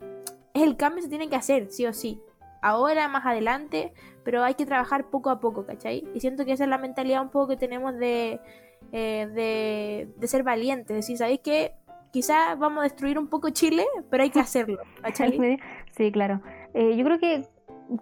es el cambio se tiene que hacer, sí o sí. Ahora, más adelante, pero hay que trabajar poco a poco, ¿cachai? Y siento que esa es la mentalidad un poco que tenemos de, eh, de, de, ser valientes, decir, ¿sabéis qué? Quizás vamos a destruir un poco Chile, pero hay que hacerlo, ¿cachai? Sí, claro. Eh, yo creo que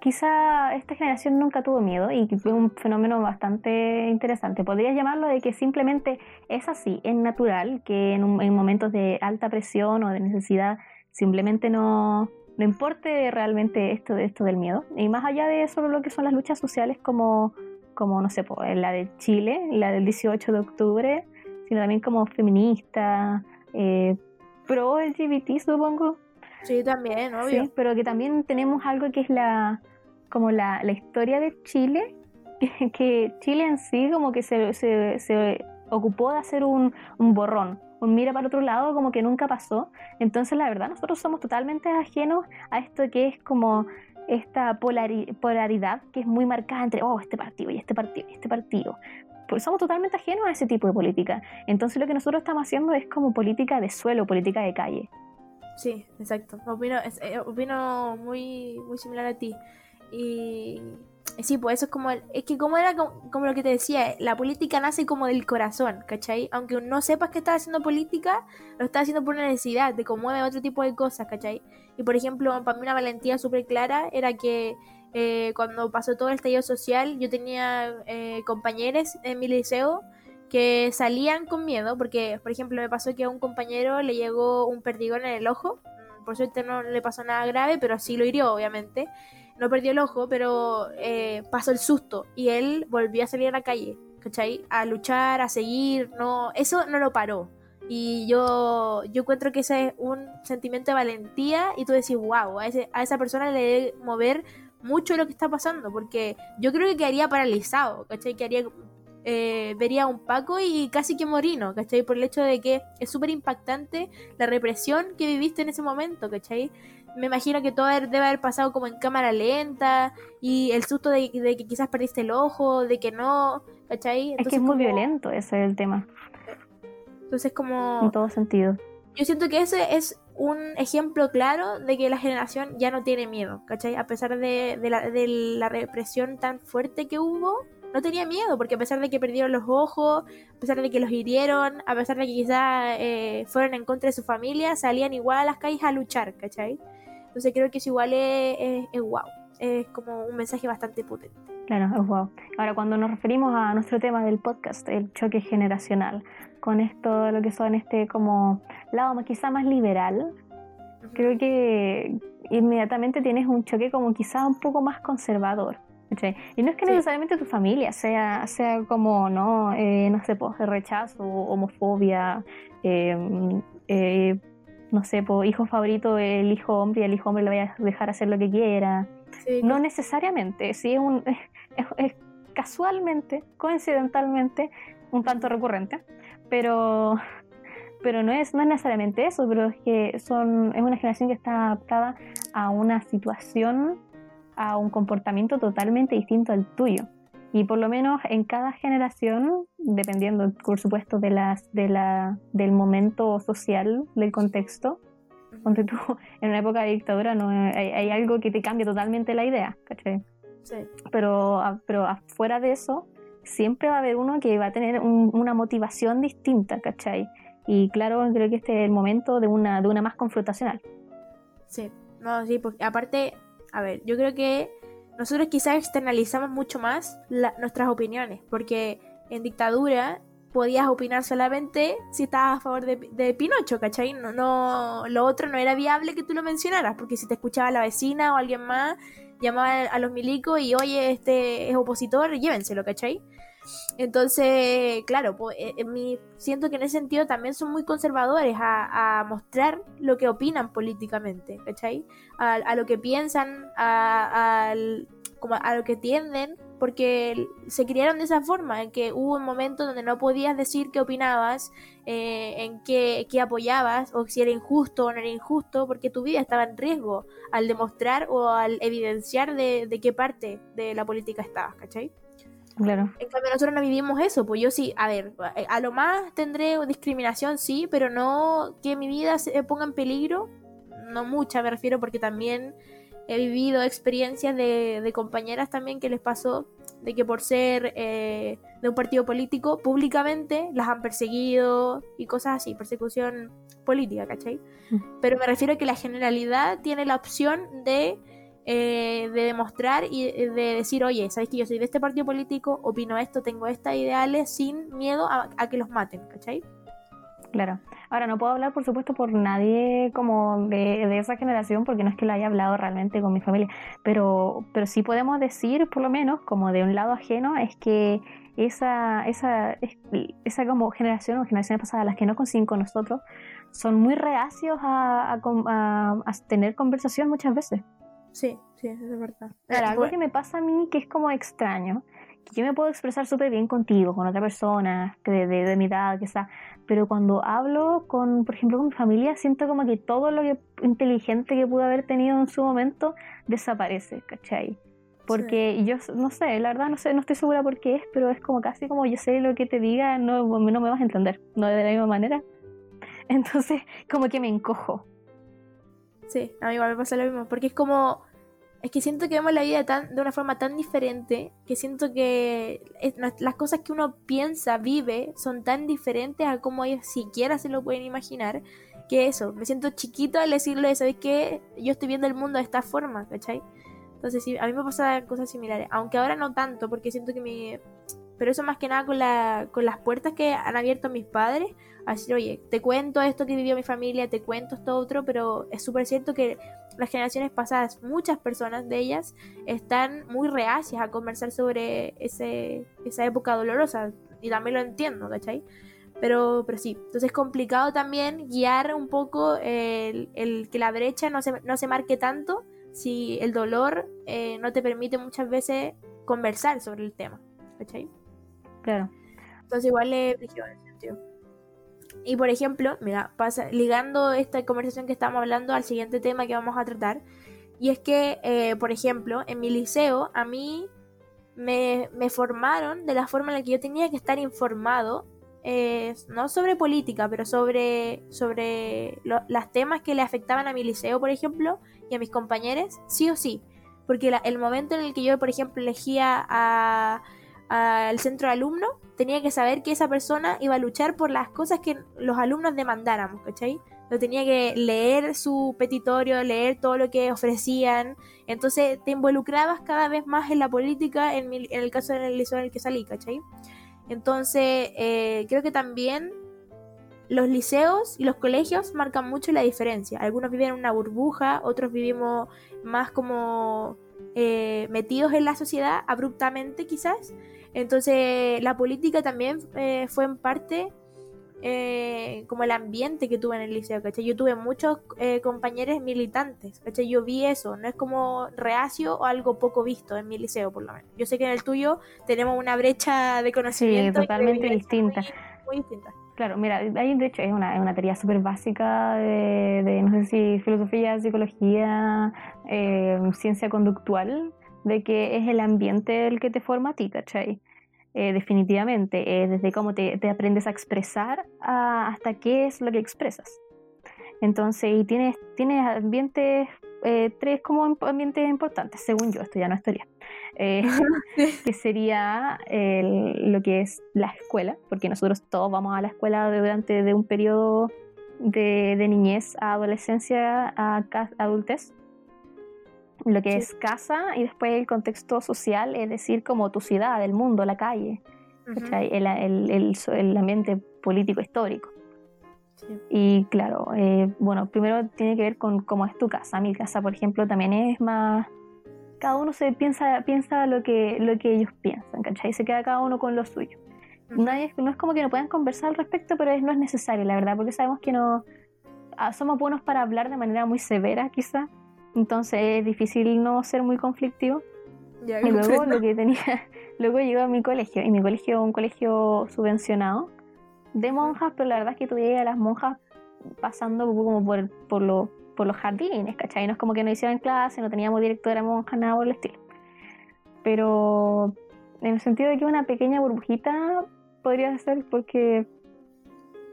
quizá esta generación nunca tuvo miedo y fue un fenómeno bastante interesante. Podrías llamarlo de que simplemente es así, es natural, que en, momentos de alta presión o de necesidad simplemente no, no importe realmente esto, esto del miedo. Y más allá de eso, lo que son las luchas sociales como, como no sé, la de Chile, la del 18 de octubre, sino también como feminista, eh, pro LGBT, supongo. Sí, también, obvio. Sí, pero que también tenemos algo que es la como la, la historia de Chile, que, Chile en sí como que se, se, se ocupó de hacer un, un, borrón, un mira para otro lado como que nunca pasó. Entonces la verdad nosotros somos totalmente ajenos a esto que es como esta polaridad que es muy marcada entre, oh, este partido y este partido y este partido. Pues somos totalmente ajenos a ese tipo de política. Entonces lo que nosotros estamos haciendo es como política de suelo, política de calle. Sí, exacto. Opino, eh, opino muy, muy similar a ti. Y sí, pues eso es como, es que como era como, lo que te decía, la política nace como del corazón, ¿cachai? Aunque no sepas que estás haciendo política, lo estás haciendo por una necesidad, de mueve otro tipo de cosas, ¿cachai? Y por ejemplo, para mí una valentía súper clara era que eh, cuando pasó todo el estallido social, yo tenía eh, compañeros en mi liceo que salían con miedo, porque, por ejemplo, me pasó que a un compañero le llegó un perdigón en el ojo. Mm, por suerte no le pasó nada grave, pero sí lo hirió, obviamente. No perdió el ojo, pero eh, pasó el susto y él volvió a salir a la calle, ¿cachai? A luchar, a seguir, no, eso no lo paró. Y yo, yo encuentro que ese es un sentimiento de valentía y tú decís, wow, a, ese, a esa persona le debe mover mucho lo que está pasando, porque yo creo que quedaría paralizado, ¿cachai? Quedaría eh, vería a un Paco y casi que morino, ¿cachai? Por el hecho de que es súper impactante la represión que viviste en ese momento, ¿cachai? Me imagino que todo debe haber pasado como en cámara lenta y el susto de, que quizás perdiste el ojo, de que no, ¿cachai? es que es muy violento, ese es el tema. Entonces como... En todo sentido. Yo siento que ese es un ejemplo claro de que la generación ya no tiene miedo, ¿cachai? A pesar de, la, de la represión tan fuerte que hubo, no tenía miedo, porque a pesar de que perdieron los ojos, a pesar de que los hirieron, a pesar de que quizás eh, fueron en contra de su familia, salían igual a las calles a luchar, ¿cachai? Entonces creo que eso igual es, es, wow, es como un mensaje bastante potente. Claro, es wow. Ahora, cuando nos referimos a nuestro tema del podcast, el choque generacional, con esto, lo que son este como lado quizá más liberal, creo que inmediatamente tienes un choque como quizá un poco más conservador. Y no es que necesariamente tu familia sea, sea como, no, eh, no sé, pues, rechazo, homofobia, em, eh, no sé, pues, hijo favorito, el hijo hombre y el hijo hombre le vaya a dejar hacer lo que quiera. no necesariamente, sí, es, un, es, casualmente, coincidentalmente, un tanto recurrente, pero pero no es, no es necesariamente eso, pero es que son, es una generación que está adaptada a una situación a un comportamiento totalmente distinto al tuyo. Y por lo menos en cada generación, dependiendo por supuesto de las, de la, del momento social, del contexto, donde tú en una época de dictadura no hay, algo que te cambia totalmente la idea, ¿cachai? Sí. Pero, pero afuera de eso, siempre va a haber uno que va a tener una motivación distinta, ¿cachai? Y claro, creo que este es el momento de una, de una más confrontacional. Sí, no, sí, porque aparte a ver, yo creo que nosotros quizás externalizamos mucho más nuestras opiniones, porque en dictadura podías opinar solamente si estabas a favor de, Pinocho, ¿cachai? No, no, lo otro no era viable que tú lo mencionaras, porque si te escuchaba la vecina o alguien más, llamaba a los milicos y oye, este es opositor, llévenselo, ¿cachai? Entonces, claro, pues, siento que en ese sentido también son muy conservadores a, mostrar lo que opinan políticamente, ¿cachai? A, lo que piensan, a, como a lo que tienden, porque se criaron de esa forma, en que hubo un momento donde no podías decir qué opinabas, eh, en qué, apoyabas, o si era injusto o no era injusto, porque tu vida estaba en riesgo al demostrar o al evidenciar de, de qué parte de la política estabas, ¿cachai? Claro. En cambio, nosotros no vivimos eso, pues yo sí, a ver, a lo más tendré discriminación, sí, pero no que mi vida se ponga en peligro, no mucha, me refiero, porque también he vivido experiencias de, compañeras también que les pasó de que por ser eh, de un partido político, públicamente las han perseguido y cosas así, persecución política, ¿cachai? Mm. Pero me refiero a que la generalidad tiene la opción de eh, de demostrar y de decir, oye, sabes que yo soy de este partido político, opino esto, tengo estas ideales, sin miedo a, que los maten, ¿cachai? Claro. Ahora, no puedo hablar, por supuesto, por nadie como de, esa generación, porque no es que lo haya hablado realmente con mi familia, pero, pero sí podemos decir, por lo menos, como de un lado ajeno, es que esa, esa, esa como generación o generaciones pasadas, las que no consiguen con nosotros, son muy reacios a, a tener conversación muchas veces. Sí, sí, eso es verdad. Claro, algo que me pasa a mí que es como extraño, que yo me puedo expresar súper bien contigo, con otra persona de, de, mi edad, quizá, pero cuando hablo con, por ejemplo, con mi familia, siento como que todo lo que inteligente que pude haber tenido en su momento desaparece, ¿cachai? Porque yo no sé, la verdad no sé, no estoy segura por qué es, pero es como casi como yo sé lo que te diga, no, no me vas a entender, no de la misma manera. Entonces, como que me encojo. Sí, a mí igual me pasa lo mismo, porque es como... Es que siento que vemos la vida tan, de una forma tan diferente que siento que las cosas que uno piensa, vive, son tan diferentes a como ellos siquiera se lo pueden imaginar. Que eso, me siento chiquito al decirle, ¿sabes qué? Yo estoy viendo el mundo de esta forma, ¿cachai? Entonces sí, a mí me pasa cosas similares. Aunque ahora no tanto, porque siento que mi... Pero eso más que nada con, la, con las puertas que han abierto mis padres Así, oye, te cuento esto que vivió mi familia, te cuento esto otro, pero es súper cierto que las generaciones pasadas, muchas personas de ellas, están muy reacias a conversar sobre ese, esa época dolorosa. Y también lo entiendo, ¿cachai? Pero, pero sí, entonces es complicado también guiar un poco el, que la brecha no se, no se marque tanto si el dolor eh, no te permite muchas veces conversar sobre el tema, ¿cachai? Claro. Entonces igual le brígido en ese sentido. Y por ejemplo, mira, pasa, ligando esta conversación que estamos hablando al siguiente tema que vamos a tratar, y es que, eh, por ejemplo, en mi liceo a mí me, me, formaron de la forma en la que yo tenía que estar informado, eh, no sobre política, pero sobre, sobre los temas que le afectaban a mi liceo, por ejemplo, y a mis compañeros, sí o sí. Porque la, el momento en el que yo, por ejemplo, elegía al centro de alumno, tenía que saber que esa persona iba a luchar por las cosas que los alumnos demandáramos, ¿cachai? Yo tenía que leer su petitorio, leer todo lo que ofrecían. Entonces te involucrabas cada vez más en la política en, en el caso del liceo en el que salí, ¿cachai? Entonces eh, creo que también los liceos y los colegios marcan mucho la diferencia. Algunos viven en una burbuja, otros vivimos más como eh, metidos en la sociedad abruptamente quizás. Entonces la política también eh, fue en parte eh, como el ambiente que tuve en el liceo, ¿cachai? Yo tuve muchos eh, compañeros militantes, ¿cachai? Yo vi eso, no es como reacio o algo poco visto en mi liceo, por lo menos. Yo sé que en el tuyo tenemos una brecha de conocimiento. Sí, totalmente distinta. Muy, distinta. Claro, mira, hay de hecho es una, una teoría súper básica de, no sé si filosofía, psicología, eh, ciencia conductual, de que es el ambiente el que te forma a ti, ¿cachai? Eh, definitivamente, desde cómo te, aprendes a expresar hasta qué es lo que expresas. Entonces, y tienes, tienes ambientes, eh, tres como ambientes importantes, según yo, esto ya no es teoría, que sería lo que es la escuela, porque nosotros todos vamos a la escuela durante de un periodo de, de niñez a adolescencia a adultez. Lo que es casa y después el contexto social, es decir, como tu ciudad, el mundo, la calle, el, el, el, ambiente político histórico. Y claro, eh, bueno, primero tiene que ver con cómo es tu casa. Mi casa, por ejemplo, también es más... Cada uno se piensa, piensa lo que, lo que ellos piensan, ¿cachai? Se queda cada uno con lo suyo. Nadie, no es como que no puedan conversar al respecto, pero es, no es necesario, la verdad, porque sabemos que no ah, somos buenos para hablar de manera muy severa, quizá, entonces es difícil no ser muy conflictivo. y luego lo que tenía, luego llegó a mi colegio, y mi colegio un colegio subvencionado de monjas, pero la verdad es que tuve a las monjas pasando como por, por, lo, por los jardines, ¿cachai? No es como que no hicieran clase, no teníamos directora monja, nada por el estilo. Pero en el sentido de que una pequeña burbujita podría ser porque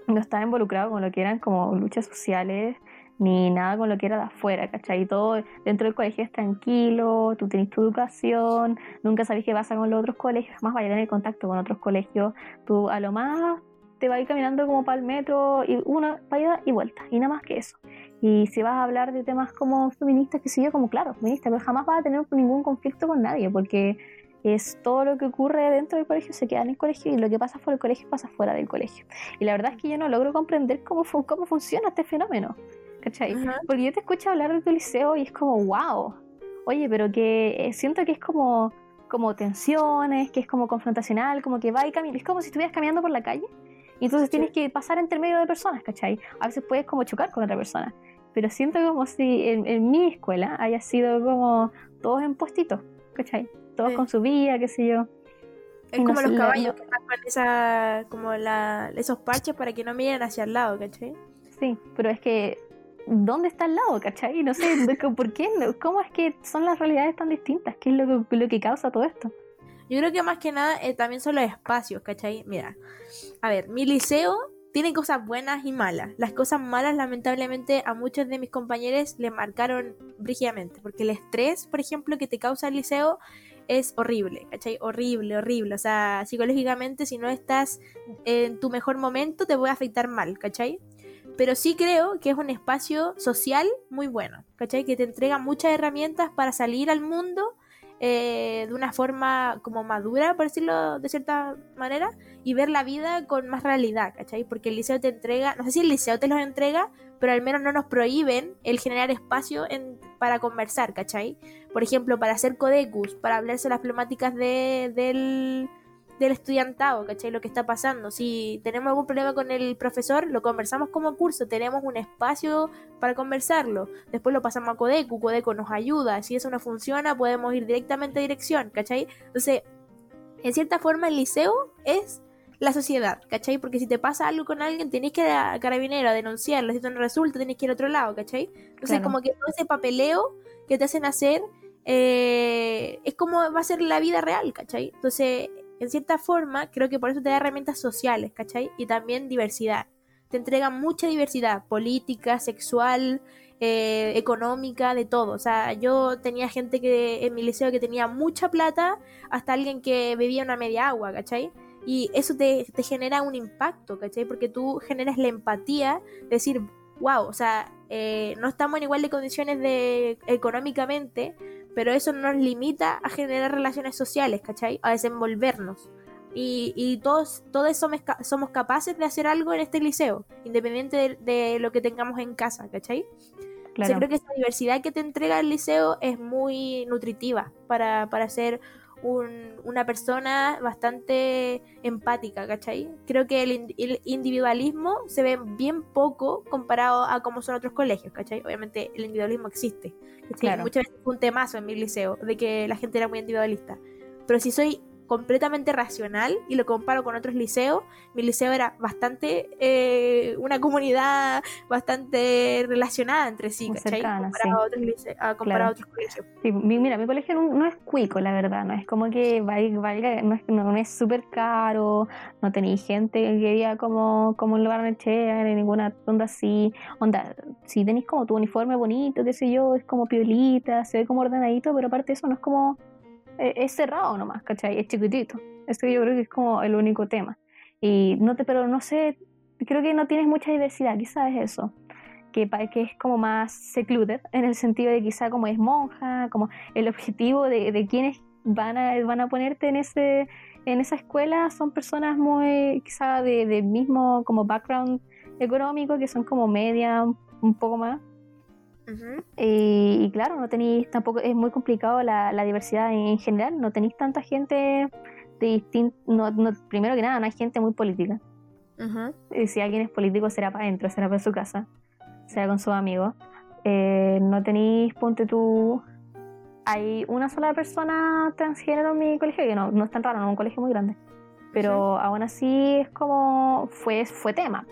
no estaba involucrado con lo que eran como luchas sociales ni nada con lo que era de afuera, ¿cachai? Todo dentro del colegio es tranquilo, tú tenés tu educación, nunca sabes qué pasa con los otros colegios, jamás vayas a tener contacto con otros colegios, tú a lo más te vas a ir caminando como para el metro y una ida y vuelta, y nada más que eso. Y si vas a hablar de temas como feministas, que sé yo, como claro, feministas, pero jamás vas a tener ningún conflicto con nadie, porque es todo lo que ocurre dentro del colegio se queda en el colegio y lo que pasa fuera del colegio pasa fuera del colegio. Y la verdad es que yo no logro comprender cómo, cómo funciona este fenómeno. ¿cachai? Porque yo te escucho hablar de tu liceo y es como, wow, oye, pero que eh, siento que es como, como tensiones, que es como confrontacional, como que va y camina, es como si estuvieras caminando por la calle y entonces tienes que pasar entre medio de personas, ¿cachai? A veces puedes como chocar con otra persona, pero siento como si en, mi escuela haya sido como todos en puestitos, ¿cachai? Todos con su vía, qué sé yo. Es como los caballos que están con esa, como la, esos parches para que no miren hacia el lado, ¿cachai? Sí, pero es que ¿dónde está el lado, cachai? No sé, ¿por qué? ¿Cómo es que son las realidades tan distintas? ¿Qué es lo que, lo que causa todo esto? Yo creo que más que nada eh, también son los espacios, ¿cachai? Mira, a ver, mi liceo tiene cosas buenas y malas. Las cosas malas, lamentablemente, a muchos de mis compañeros le marcaron brígidamente, porque el estrés, por ejemplo, que te causa el liceo es horrible, ¿cachai? Horrible, horrible. O sea, psicológicamente, si no estás en tu mejor momento, te puede afectar mal, ¿cachai? pero sí creo que es un espacio social muy bueno, ¿cachai? Que te entrega muchas herramientas para salir al mundo eh, de una forma como madura, por decirlo de cierta manera, y ver la vida con más realidad, ¿cachai? Porque el liceo te entrega, no sé si el liceo te los entrega, pero al menos no nos prohíben el generar espacio en, para conversar, ¿cachai? Por ejemplo, para hacer codecus, para hablarse las problemáticas de, del del estudiantado, ¿cachai? Lo que está pasando. Si tenemos algún problema con el profesor, lo conversamos como curso, tenemos un espacio para conversarlo. Después lo pasamos a Codecu, Codecu nos ayuda. Si eso no funciona, podemos ir directamente a dirección, ¿cachai? Entonces, en cierta forma el liceo es la sociedad, ¿cachai? Porque si te pasa algo con alguien, tenés que ir a carabinero a denunciarlo, si esto no resulta, tenés que ir a otro lado, ¿cachai? Entonces, como que todo ese papeleo que te hacen hacer eh, es como va a ser la vida real, ¿cachai? Entonces, en cierta forma, creo que por eso te da herramientas sociales, ¿cachai? Y también diversidad. Te entregan mucha diversidad, política, sexual, eh, económica, de todo. O sea, yo tenía gente que en mi liceo que tenía mucha plata, hasta alguien que bebía una media agua, ¿cachai? Y eso te, genera un impacto, ¿cachai? Porque tú generas la empatía, de decir, wow, o sea, eh, no estamos en igual de condiciones de económicamente, pero eso no nos limita a generar relaciones sociales, ¿cachai? A desenvolvernos. Y, y todos, todos somos, somos capaces de hacer algo en este liceo, independiente de, lo que tengamos en casa, ¿cachai? Claro. creo que esa diversidad que te entrega el liceo es muy nutritiva para, para ser una persona bastante empática, ¿cachai? Creo que el, individualismo se ve bien poco comparado a cómo son otros colegios, ¿cachai? Obviamente el individualismo existe. Muchas veces fue un temazo en mi liceo de que la gente era muy individualista. Pero si soy completamente racional y lo comparo con otros liceos, mi liceo era bastante eh, una comunidad bastante relacionada entre sí, ¿cachai? comparado, A, otros liceos, comparado a otros colegios. mira, mi colegio no, es cuico, la verdad, no es como que valga, no es, no, es súper caro, no tenéis gente que vivía como, como un lugar ninguna onda así, onda, si tenéis como tu uniforme bonito, qué sé yo, es como piolita, se ve como ordenadito, pero aparte de eso no es como es cerrado nomás, ¿cachai? Es chiquitito. Esto yo creo que es como el único tema. Y no te, pero no sé, creo que no tienes mucha diversidad, quizás es eso. Que, que es como más secluded, en el sentido de quizá como es monja, como el objetivo de, de quienes van a, van a ponerte en ese en esa escuela son personas muy quizá de, de mismo como background económico que son como media un poco más y, claro, no tenéis tampoco, es muy complicado la, diversidad en, general, no tenéis tanta gente de distinto, no, primero que nada, no hay gente muy política. y si alguien es político será para adentro, será para su casa, será con sus amigos. Eh, no tenéis, ponte tú, hay una sola persona transgénero en mi colegio, que no, no es tan raro, no es un colegio muy grande, pero aún así es como, fue, fue tema.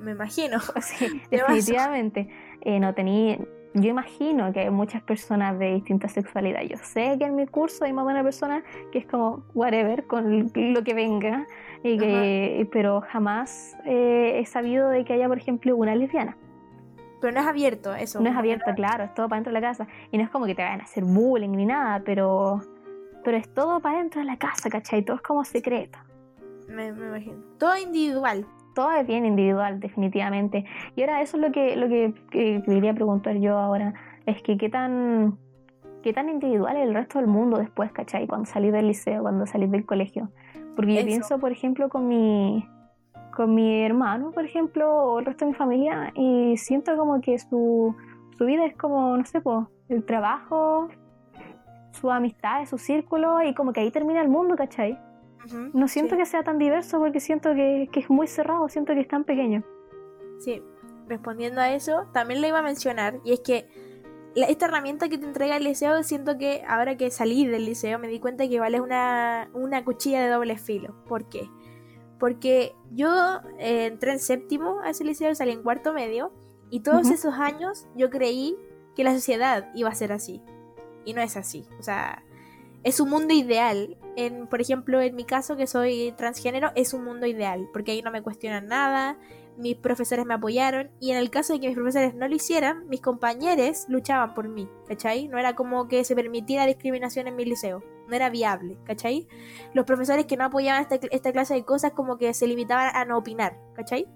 Me imagino. Sí, definitivamente. Eh, no tenía, yo imagino que hay muchas personas de distintas sexualidades. Yo sé que en mi curso hay más de una persona que es como whatever con lo que venga, y que, pero jamás eh, he sabido de que haya, por ejemplo, una lesbiana. Pero no es abierto eso. No es abierto, claro, es todo para dentro de la casa. Y no es como que te vayan a hacer bullying ni nada, pero, pero es todo para dentro de la casa, ¿cachai? Todo es como secreto. Me, me imagino. Todo individual todo es bien individual, definitivamente. Y ahora eso es lo que, lo que, quería preguntar yo ahora, es que qué tan, qué tan individual es el resto del mundo después, ¿cachai? Cuando salís del liceo, cuando salís del colegio. Porque yo pienso, por ejemplo, con mi, con mi hermano, por ejemplo, o el resto de mi familia, y siento como que su, su vida es como, no sé, pues, el trabajo, su amistad, su círculo, y como que ahí termina el mundo, ¿cachai? No siento que sea tan diverso porque siento que, es muy cerrado, siento que es tan pequeño. Sí, respondiendo a eso, también lo iba a mencionar, y es que esta herramienta que te entrega el liceo, siento que ahora que salí del liceo me di cuenta que vale una, una cuchilla de doble filo. ¿Por qué? Porque yo eh, entré en séptimo a ese liceo salí en cuarto medio, y todos esos años yo creí que la sociedad iba a ser así. Y no es así. O sea, es un mundo ideal. En, por ejemplo, en mi caso, que soy transgénero, es un mundo ideal, porque ahí no me cuestionan nada, mis profesores me apoyaron, y en el caso de que mis profesores no lo hicieran, mis compañeros luchaban por mí, ¿cachai? No era como que se permitiera discriminación en mi liceo, no era viable, ¿cachai? Los profesores que no apoyaban esta, esta clase de cosas como que se limitaban a no opinar, ¿cachai?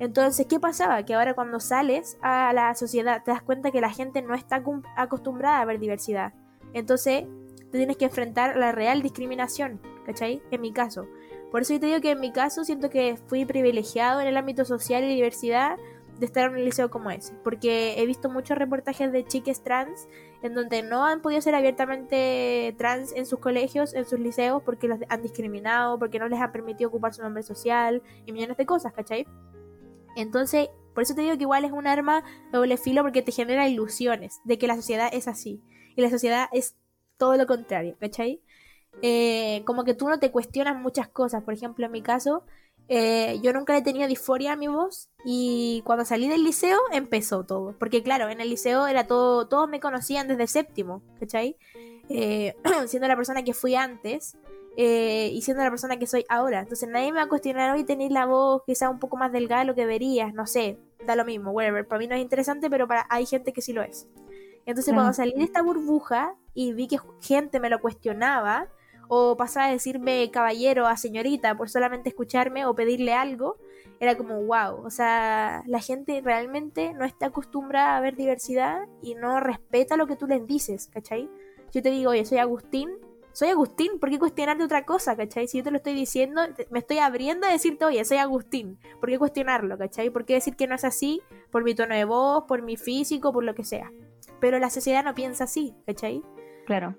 Entonces, ¿qué pasaba? Que ahora cuando sales a la sociedad te das cuenta que la gente no está acostumbrada a ver diversidad. Entonces, tienes que enfrentar la real discriminación, ¿cachai? En mi caso. Por eso yo te digo que en mi caso siento que fui privilegiado en el ámbito social y diversidad de estar en un liceo como ese, porque he visto muchos reportajes de chiques trans en donde no han podido ser abiertamente trans en sus colegios, en sus liceos, porque los han discriminado, porque no les han permitido ocupar su nombre social y millones de cosas, ¿cachai? Entonces, por eso te digo que igual es un arma doble filo porque te genera ilusiones de que la sociedad es así. Y la sociedad es todo lo contrario, ¿cachai? eh, como que tú no te cuestionas muchas cosas. Por ejemplo, en mi caso, eh, yo nunca he tenido disforia a mi voz y cuando salí del liceo empezó todo. Porque claro, en el liceo era todo, todos me conocían desde séptimo, ¿cachai? Eh, siendo la persona que fui antes eh, y siendo la persona que soy ahora. Entonces nadie me va a cuestionar, hoy tenéis la voz quizá un poco más delgada de lo que verías, no sé, da lo mismo, whatever. Para mí no es interesante, pero para hay gente que sí lo es. Entonces cuando salí de esta burbuja y vi que gente me lo cuestionaba, o pasaba a decirme caballero a señorita por solamente escucharme o pedirle algo, era como wow, o sea, la gente realmente no está acostumbrada a ver diversidad y no respeta lo que tú les dices, ¿cachai? Yo te digo, oye, soy Agustín, soy Agustín, ¿por qué cuestionarte otra cosa, cachai? Si yo te lo estoy diciendo, me estoy abriendo a decirte, oye, soy Agustín, ¿por qué cuestionarlo, cachai? ¿Por qué decir que no es así? Por mi tono de voz, por mi físico, por lo que sea. Pero la sociedad no piensa así, ¿cachai? Claro.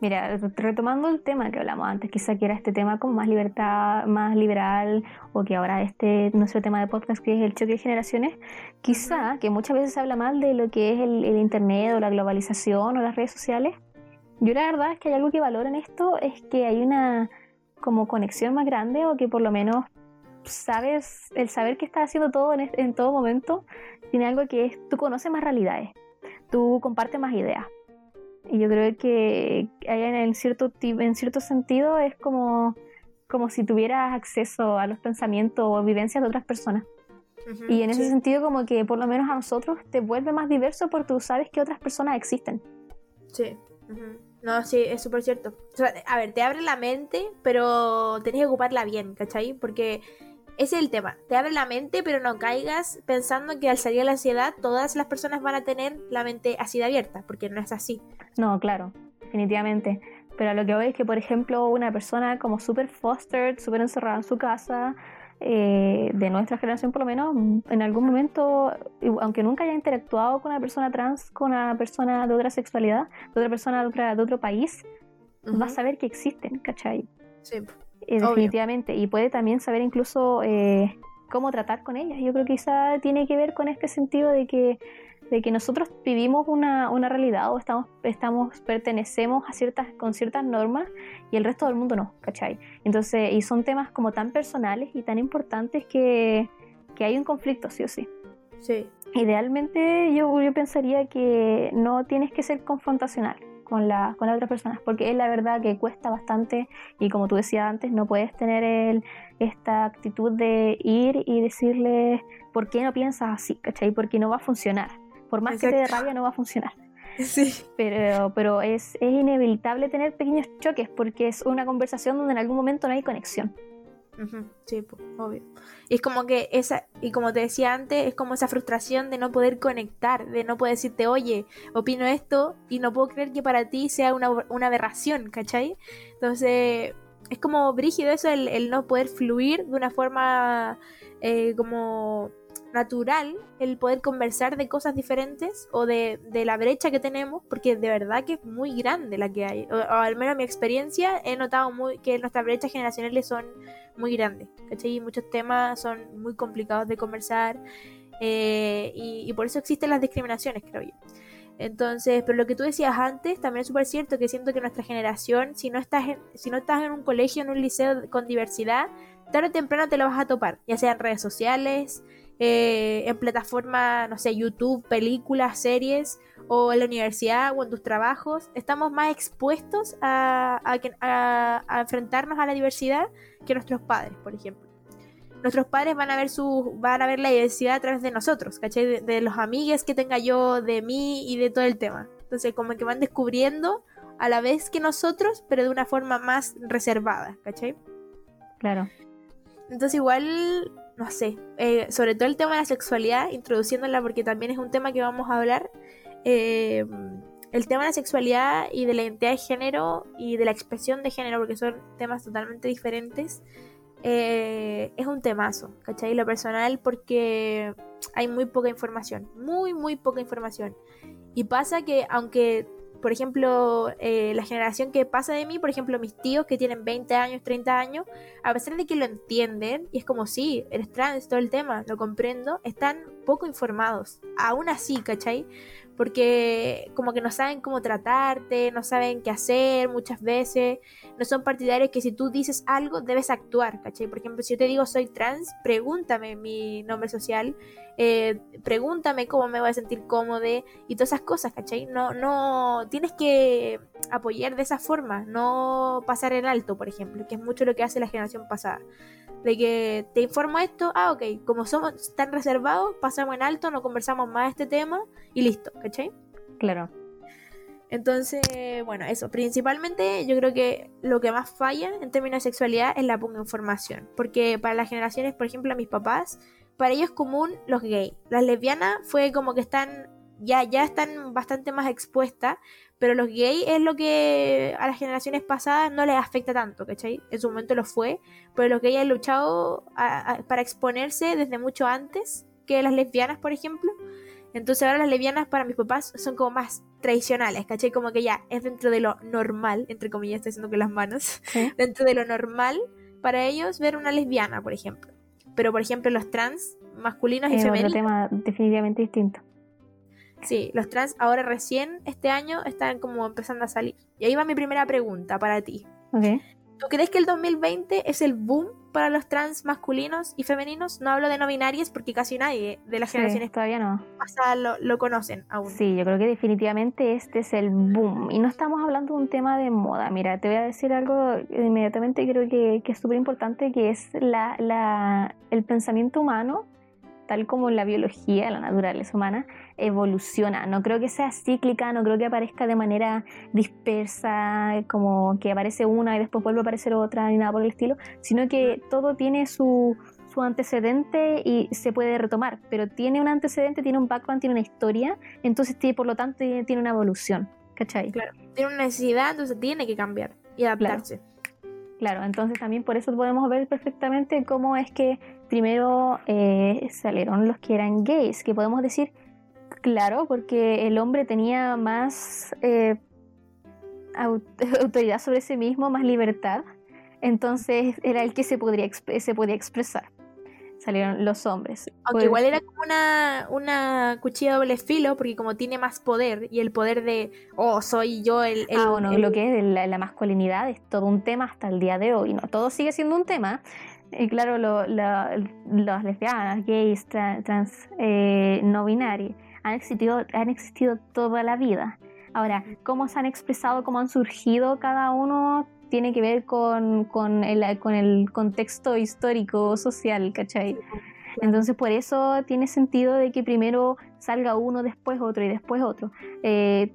Mira, retomando el tema que hablamos antes, quizá que era este tema como más libertad, más liberal, o que ahora este nuestro tema de podcast que es el choque de generaciones, quizá que muchas veces se habla mal de lo que es el, internet o la globalización o las redes sociales. Yo la verdad es que hay algo que valoro en esto, es que hay una como conexión más grande o que por lo menos sabes, el saber que estás haciendo todo en, en todo momento, tiene algo que es, tú conoces más realidades, tú compartes más ideas y yo creo que en cierto, en cierto sentido es como, como si tuvieras acceso a los pensamientos o vivencias de otras personas. y en ese sentido como que por lo menos a nosotros te vuelve más diverso porque tú sabes que otras personas existen. Sí. No, sí, es súper cierto. a ver, te abre la mente, pero tenés que ocuparla bien, ¿cachai? Porque ese es el tema. Te abre la mente, pero no caigas pensando que al salir a la ansiedad todas las personas van a tener la mente así de abierta, porque no es así. No, claro, definitivamente. Pero lo que voy es que, por ejemplo, una persona como súper fostered, súper encerrada en su casa, eh, de nuestra generación por lo menos, en algún momento, aunque nunca haya interactuado con una persona trans, con una persona de otra sexualidad, de otra persona de, de otro país, va a saber que existen, ¿cachai? Sí. Eh, definitivamente. Y puede también saber incluso eh, cómo tratar con ellas. Yo creo que quizá tiene que ver con este sentido de que, de que nosotros vivimos una, una realidad o estamos, estamos, pertenecemos a ciertas, con ciertas normas y el resto del mundo no, ¿cachai? Entonces, y son temas como tan personales y tan importantes que, que hay un conflicto, sí o sí. Sí. Idealmente yo, yo pensaría que no tienes que ser confrontacional con, la, con las otras personas, porque es la verdad que cuesta bastante y como tú decías antes, no puedes tener el, esta actitud de ir y decirle por qué no piensas así, ¿cachai? Porque no va a funcionar. Por más que te dé rabia, no va a funcionar. Sí. Pero, pero es, es inevitable tener pequeños choques porque es una conversación donde en algún momento no hay conexión. Sí, obvio. Y es como que esa, y como te decía antes, es como esa frustración de no poder conectar, de no poder decirte, oye, opino esto y no puedo creer que para ti sea una, una aberración, ¿cachai? Entonces, es como brígido eso, el, el no poder fluir de una forma eh, como natural el poder conversar de cosas diferentes o de, la brecha que tenemos, porque de verdad que es muy grande la que hay. O, al menos en mi experiencia he notado muy, que nuestras brechas generacionales son muy grandes. ¿cachai? Muchos temas son muy complicados de conversar eh, y, por eso existen las discriminaciones, creo yo. Entonces, pero lo que tú decías antes también es súper cierto, que siento que nuestra generación, si no, estás si no estás en un colegio, en un liceo con diversidad, tarde o temprano te lo vas a topar, ya sea en redes sociales, eh, en plataformas, no sé, YouTube, películas, series, o en la universidad o en tus trabajos, estamos más expuestos a, a, enfrentarnos a la diversidad que nuestros padres, por ejemplo. Nuestros padres van a ver su, van a ver la diversidad a través de nosotros, ¿cachai? De, los amigues que tenga yo, de mí y de todo el tema. Entonces, como que van descubriendo a la vez que nosotros, pero de una forma más reservada, ¿cachai? Claro. Entonces, igual no sé, eh, sobre todo el tema de la sexualidad, introduciéndola porque también es un tema que vamos a hablar. Eh, el tema de la sexualidad y de la identidad de género y de la expresión de género, porque son temas totalmente diferentes, eh, es un temazo, ¿cachai? Lo personal porque hay muy poca información, muy, muy poca información. Y pasa que aunque por ejemplo, eh, la generación que pasa de mí, por ejemplo, mis tíos que tienen 20 años, 30 años, a pesar de que lo entienden, y es como, sí, eres trans, todo el tema, lo comprendo, están poco informados. Aún así, ¿cachai? Porque como que no saben cómo tratarte, no saben qué hacer muchas veces, no son partidarios que si tú dices algo debes actuar, ¿cachai? Por ejemplo, si yo te digo soy trans, pregúntame mi nombre social, eh, pregúntame cómo me voy a sentir cómodo y todas esas cosas, ¿cachai? No, no, tienes que apoyar de esa forma, no pasar en alto, por ejemplo, que es mucho lo que hace la generación pasada de que te informo esto, ah, ok, como somos tan reservados, pasamos en alto, no conversamos más este tema y listo, ¿cachai? Claro. Entonces, bueno, eso, principalmente yo creo que lo que más falla en términos de sexualidad es la poca información, porque para las generaciones, por ejemplo, a mis papás, para ellos es común los gays. Las lesbianas fue como que están, ya, ya están bastante más expuestas, pero los gays es lo que a las generaciones pasadas no les afecta tanto, ¿cachai? En su momento lo fue, pero los gays han luchado para exponerse desde mucho antes que las lesbianas, por ejemplo. Entonces ahora las lesbianas para mis papás son como más tradicionales, ¿cachai? Como que ya es dentro de lo normal, entre comillas, estoy diciendo con las manos, dentro de lo normal para ellos ver una lesbiana, por ejemplo. Pero por ejemplo los trans masculinos y femeninos... Es otro tema definitivamente distinto. Sí, los trans ahora recién este año están como empezando a salir. Y ahí va mi primera pregunta para ti. ¿Tú crees que el 2020 es el boom para los trans masculinos y femeninos? No hablo de no binarias porque casi nadie de las generaciones todavía no. lo, lo, conocen aún. Sí, yo creo que definitivamente este es el boom. Y no estamos hablando de un tema de moda. Mira, te voy a decir algo inmediatamente, creo que, que es súper importante, que es la, la, el pensamiento humano tal como la biología, la naturaleza humana, evoluciona. No creo que sea cíclica, no creo que aparezca de manera dispersa, como que aparece una y después vuelve a aparecer otra, ni nada por el estilo, sino que todo tiene su, su antecedente y se puede retomar, pero tiene un antecedente, tiene un background, tiene una historia, entonces por lo tanto tiene una evolución, ¿cachai? Claro, tiene una necesidad, entonces tiene que cambiar y adaptarse. Claro, entonces también por eso podemos ver perfectamente cómo es que primero eh, salieron los que eran gays, que podemos decir, claro, porque el hombre tenía más eh, autoridad sobre sí mismo, más libertad, entonces era el que se, podría se podía expresar salieron los hombres. Aunque igual era como una, una cuchilla doble filo, porque como tiene más poder, y el poder de, oh, soy yo el... el ah, bueno, lo que es la, masculinidad es todo un tema hasta el día de hoy, ¿no? Todo sigue siendo un tema. Y claro, lo, las lesbianas, gays, trans, eh, no binarios, han existido, han existido toda la vida. Ahora, cómo se han expresado, cómo han surgido cada uno, tiene que ver con, con, el, con el contexto histórico, social, ¿cachai? Entonces por eso tiene sentido de que primero salga uno, después otro y después otro. Eh,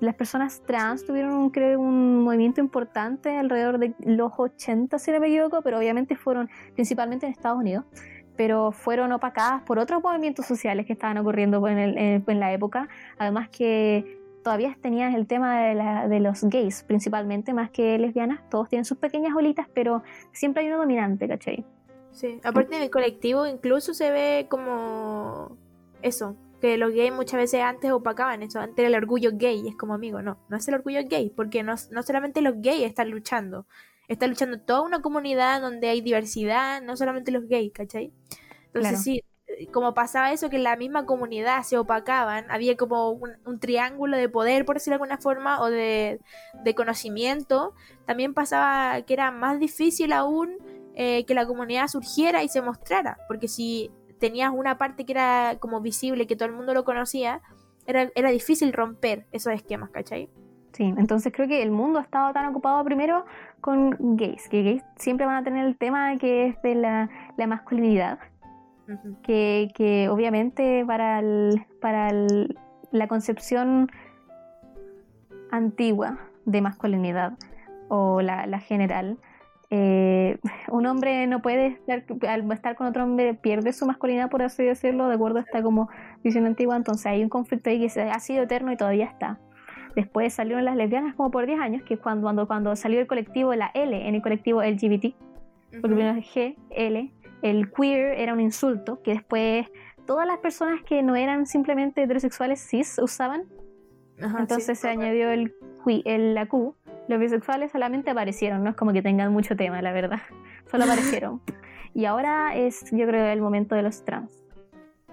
las personas trans tuvieron un, creo, un movimiento importante alrededor de los 80, si no me equivoco, pero obviamente fueron principalmente en Estados Unidos, pero fueron opacadas por otros movimientos sociales que estaban ocurriendo en, en la época, además que todavía tenías el tema de, de, los gays, principalmente, más que lesbianas. Todos tienen sus pequeñas olitas, pero siempre hay una dominante, ¿cachai? Sí, aparte en el colectivo incluso se ve como eso, que los gays muchas veces antes opacaban eso, antes era el orgullo gay, es como amigo, no, no es el orgullo gay, porque no, no solamente los gays están luchando, está luchando toda una comunidad donde hay diversidad, no solamente los gays, ¿cachai? Entonces sí, como pasaba eso, que la misma comunidad se opacaban, había como un, triángulo de poder, por decirlo de alguna forma, o de, conocimiento, también pasaba que era más difícil aún eh, que la comunidad surgiera y se mostrara, porque si tenías una parte que era como visible, que todo el mundo lo conocía, era, era difícil romper esos esquemas, ¿cachai? Sí, entonces creo que el mundo ha estado tan ocupado primero con gays, que gays siempre van a tener el tema que es de la, la masculinidad, que, obviamente para, para la concepción antigua de masculinidad o la, general, eh, un hombre no puede estar, al estar con otro hombre pierde su masculinidad, por así decirlo, de acuerdo a esta como visión antigua, entonces hay un conflicto ahí que ha sido eterno y todavía está. Después salieron las lesbianas como por 10 años, que es cuando, cuando, cuando salió el colectivo, la L en el colectivo LGBT, porque primero es G, L, el queer era un insulto que después todas las personas que no eran simplemente heterosexuales cis usaban. Entonces se añadió el, el, la Q. Los bisexuales solamente aparecieron, no es como que tengan mucho tema, la verdad. Solo aparecieron. y ahora es, yo creo, el momento de los trans.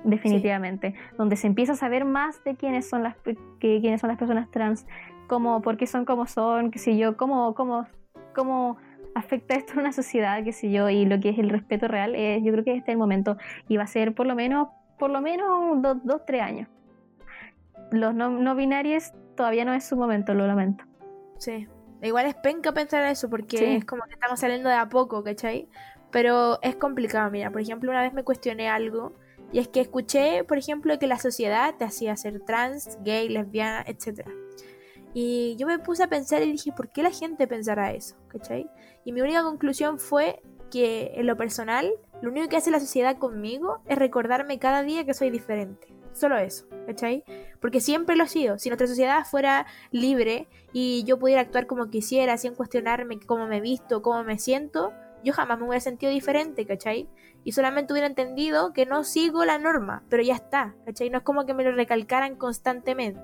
Definitivamente, donde se empieza a saber más de quiénes son las que, quiénes son las personas trans, cómo, por qué son como son, qué sé yo, cómo, cómo, cómo afecta esto a una sociedad, qué sé yo, y lo que es el respeto real, eh, yo creo que este es el momento y va a ser por lo menos, por lo menos dos, dos tres años. Los no, no binarios todavía no es su momento, lo lamento. Sí, igual es penca pensar eso porque es como que estamos saliendo de a poco, ¿cachai? Pero es complicado, mira, por ejemplo, una vez me cuestioné algo y es que escuché, por ejemplo, que la sociedad te hacía ser trans, gay, lesbiana, etc. Y yo me puse a pensar y dije, ¿por qué la gente pensará eso? ¿Cachai? Y mi única conclusión fue que en lo personal, lo único que hace la sociedad conmigo es recordarme cada día que soy diferente. Solo eso, ¿cachai? Porque siempre lo he sido. Si nuestra sociedad fuera libre y yo pudiera actuar como quisiera, sin cuestionarme cómo me visto, cómo me siento, yo jamás me hubiera sentido diferente, ¿cachai? Y solamente hubiera entendido que no sigo la norma, pero ya está, ¿cachai? No es como que me lo recalcaran constantemente,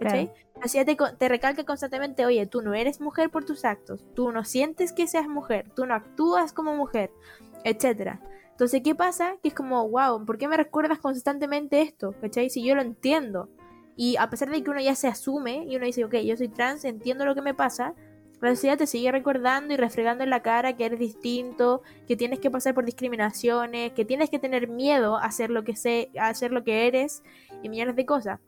¿cachai? Así te, te recalca constantemente, oye, tú no eres mujer por tus actos, tú no sientes que seas mujer, tú no actúas como mujer, etcétera. Entonces, ¿qué pasa? Que es como, wow, ¿por qué me recuerdas constantemente esto? ¿Cachai? Si yo lo entiendo. Y a pesar de que uno ya se asume y uno dice, ok, yo soy trans, entiendo lo que me pasa, la sociedad te sigue recordando y refregando en la cara que eres distinto, que tienes que pasar por discriminaciones, que tienes que tener miedo a hacer lo que sé, a hacer lo que eres y millones de cosas.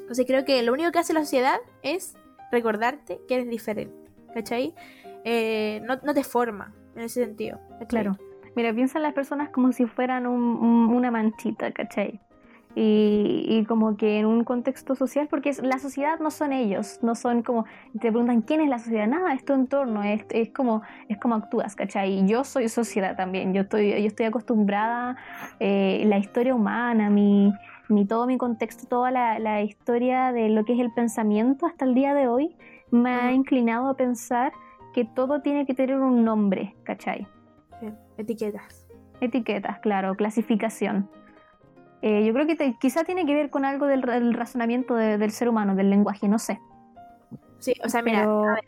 Entonces creo que lo único que hace la sociedad es recordarte que eres diferente, ¿cachai? Eh, no, te forma en ese sentido. Claro. Mira, piensa en las personas como si fueran una manchita, ¿cachai? Y, como que en un contexto social, porque la sociedad no son ellos, no son como, te preguntan quién es la sociedad, nada, es tu entorno, es, es como es como actúas, ¿cachai? Y yo soy sociedad también, yo estoy, yo estoy acostumbrada, eh, la historia humana, mi, mi, todo mi contexto, toda la, la historia de lo que es el pensamiento hasta el día de hoy, me ha inclinado a pensar que todo tiene que tener un nombre, ¿cachai? Etiquetas. Etiquetas, claro, clasificación. Eh, yo creo que quizá tiene que ver con algo del, razonamiento del ser humano, del lenguaje, no sé. Sí, o sea, mira, a ver.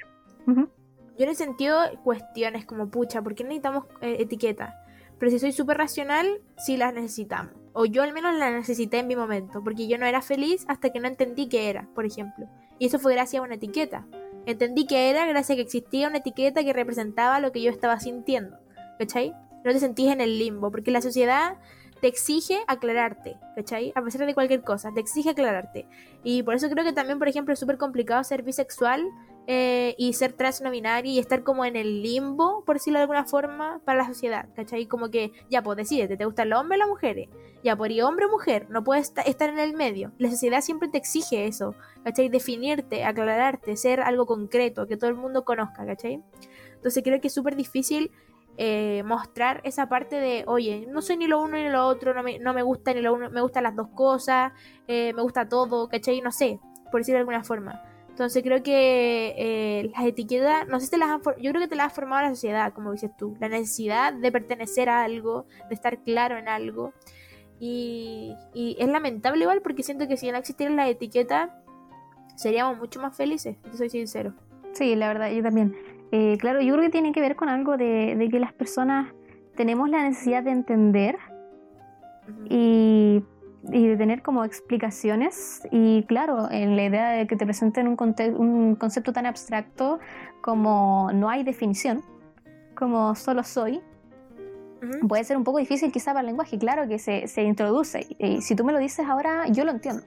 Yo en el sentido cuestiones como, pucha, ¿por qué necesitamos eh, etiquetas? Pero si soy súper racional, sí las necesitamos. O yo al menos las necesité en mi momento, porque yo no era feliz hasta que no entendí qué era, por ejemplo. Y eso fue gracias a una etiqueta. Entendí que era gracias a que existía una etiqueta que representaba lo que yo estaba sintiendo. ¿Cachai? No te sentís en el limbo, porque la sociedad te exige aclararte, ¿cachai? A pesar de cualquier cosa, te exige aclararte. Y por eso creo que también, por ejemplo, es súper complicado ser bisexual eh, y ser trans no binario y estar como en el limbo, por decirlo de alguna forma, para la sociedad, ¿cachai? Como que, ya, pues decídete, ¿te gusta el hombre o la mujer? Ya, por ir hombre o mujer, no puedes estar en el medio. La sociedad siempre te exige eso, ¿cachai? Definirte, aclararte, ser algo concreto, que todo el mundo conozca, ¿cachai? Entonces creo que es súper difícil eh, mostrar esa parte de, oye, no soy ni lo uno ni lo otro, no me, no me gusta ni lo uno, me gustan las dos cosas, eh, me gusta todo, ¿cachai? No sé, por decirlo de alguna forma. Entonces creo que eh, las etiquetas, no sé si te las han, yo creo que te las ha formado la sociedad, como dices tú, la necesidad de pertenecer a algo, de estar claro en algo. Y, es lamentable igual porque siento que si no existieran las etiquetas, seríamos mucho más felices, soy sincero. Sí, la verdad, yo también. Eh, claro, yo creo que tiene que ver con algo de, que las personas tenemos la necesidad de entender y, de tener como explicaciones. Y claro, en la idea de que te presenten un, un concepto tan abstracto como no hay definición, como solo soy, puede ser un poco difícil quizá para el lenguaje. Claro que se, se introduce y si tú me lo dices ahora, yo lo entiendo.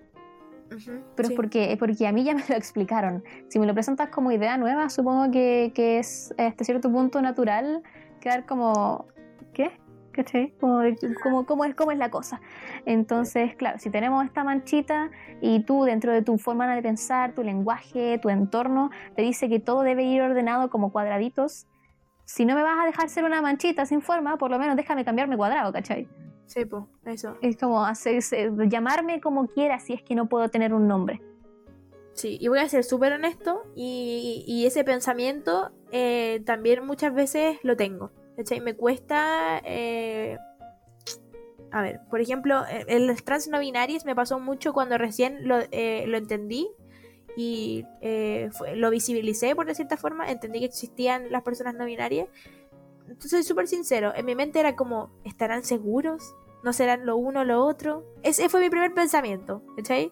Pero es porque, porque a mí ya me lo explicaron. Si me lo presentas como idea nueva, supongo que, que es hasta cierto punto natural quedar como, ¿qué? ¿Cachai? Como, como, cómo, es, cómo es la cosa. Entonces, claro, si tenemos esta manchita y tú dentro de tu forma de pensar, tu lenguaje, tu entorno, te dice que todo debe ir ordenado como cuadraditos, si no me vas a dejar ser una manchita sin forma, por lo menos déjame cambiarme cuadrado, ¿cachai? Sí, eso. Es como hacerse, llamarme como quiera si es que no puedo tener un nombre. Sí, y voy a ser súper honesto y, ese pensamiento eh, también muchas veces lo tengo. ¿cachai? Me cuesta... Eh, a ver, por ejemplo, el trans no binarios me pasó mucho cuando recién lo, eh, lo entendí y lo visibilicé por de cierta forma, entendí que existían las personas no binarias. Entonces, soy súper sincero, en mi mente era como, ¿estarán seguros? ¿No serán lo uno o lo otro? Ese fue mi primer pensamiento, ¿cachai?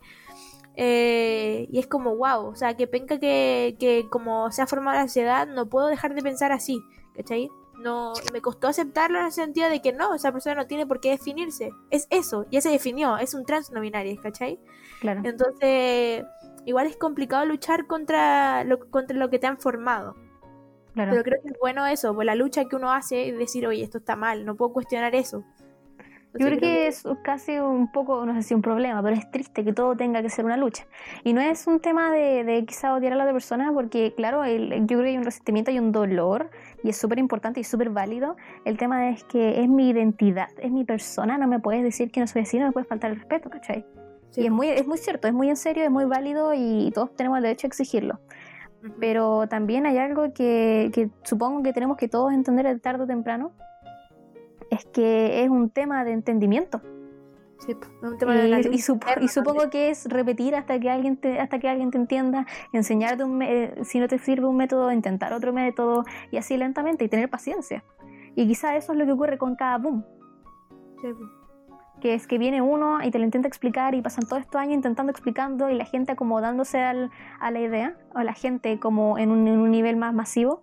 Eh, y es como, wow, o sea, que penca que, que como se ha formado la sociedad, no puedo dejar de pensar así, ¿cachai? No, me costó aceptarlo en el sentido de que no, esa persona no tiene por qué definirse. Es eso, ya se definió, es un trans no binario, ¿cachai? Claro. Entonces, igual es complicado luchar contra lo, contra lo que te han formado. Claro. Pero creo que es bueno eso, pues la lucha que uno hace y decir, oye, esto está mal, no puedo cuestionar eso. Yo creo que es casi un poco, no sé si un problema, pero es triste que todo tenga que ser una lucha. Y no es un tema de, de quizá odiar a la otra persona, porque claro, el- yo creo que hay un resentimiento y un dolor, y es súper importante y súper válido. El tema es que es mi identidad, es mi persona, no me puedes decir que no soy así, no me puedes faltar el respeto, ¿cachai? sí, Y es muy, es muy cierto, es muy en serio, es muy válido y todos tenemos el derecho a exigirlo. Pero también hay algo que, que supongo que tenemos que todos entender tarde o temprano, es que es un tema de entendimiento. sí, es un tema de la Y, sup- supongo que es repetir hasta que alguien te, hasta que alguien te entienda, enseñarte un eh, si no te sirve un método, intentar otro método y así lentamente y tener paciencia. Y quizá eso es lo que ocurre con cada boom. Sí, que es que viene uno y te lo intenta explicar y pasan todos estos años intentando explicando y la gente acomodándose al- a la idea, o la gente como en un, en un nivel más masivo.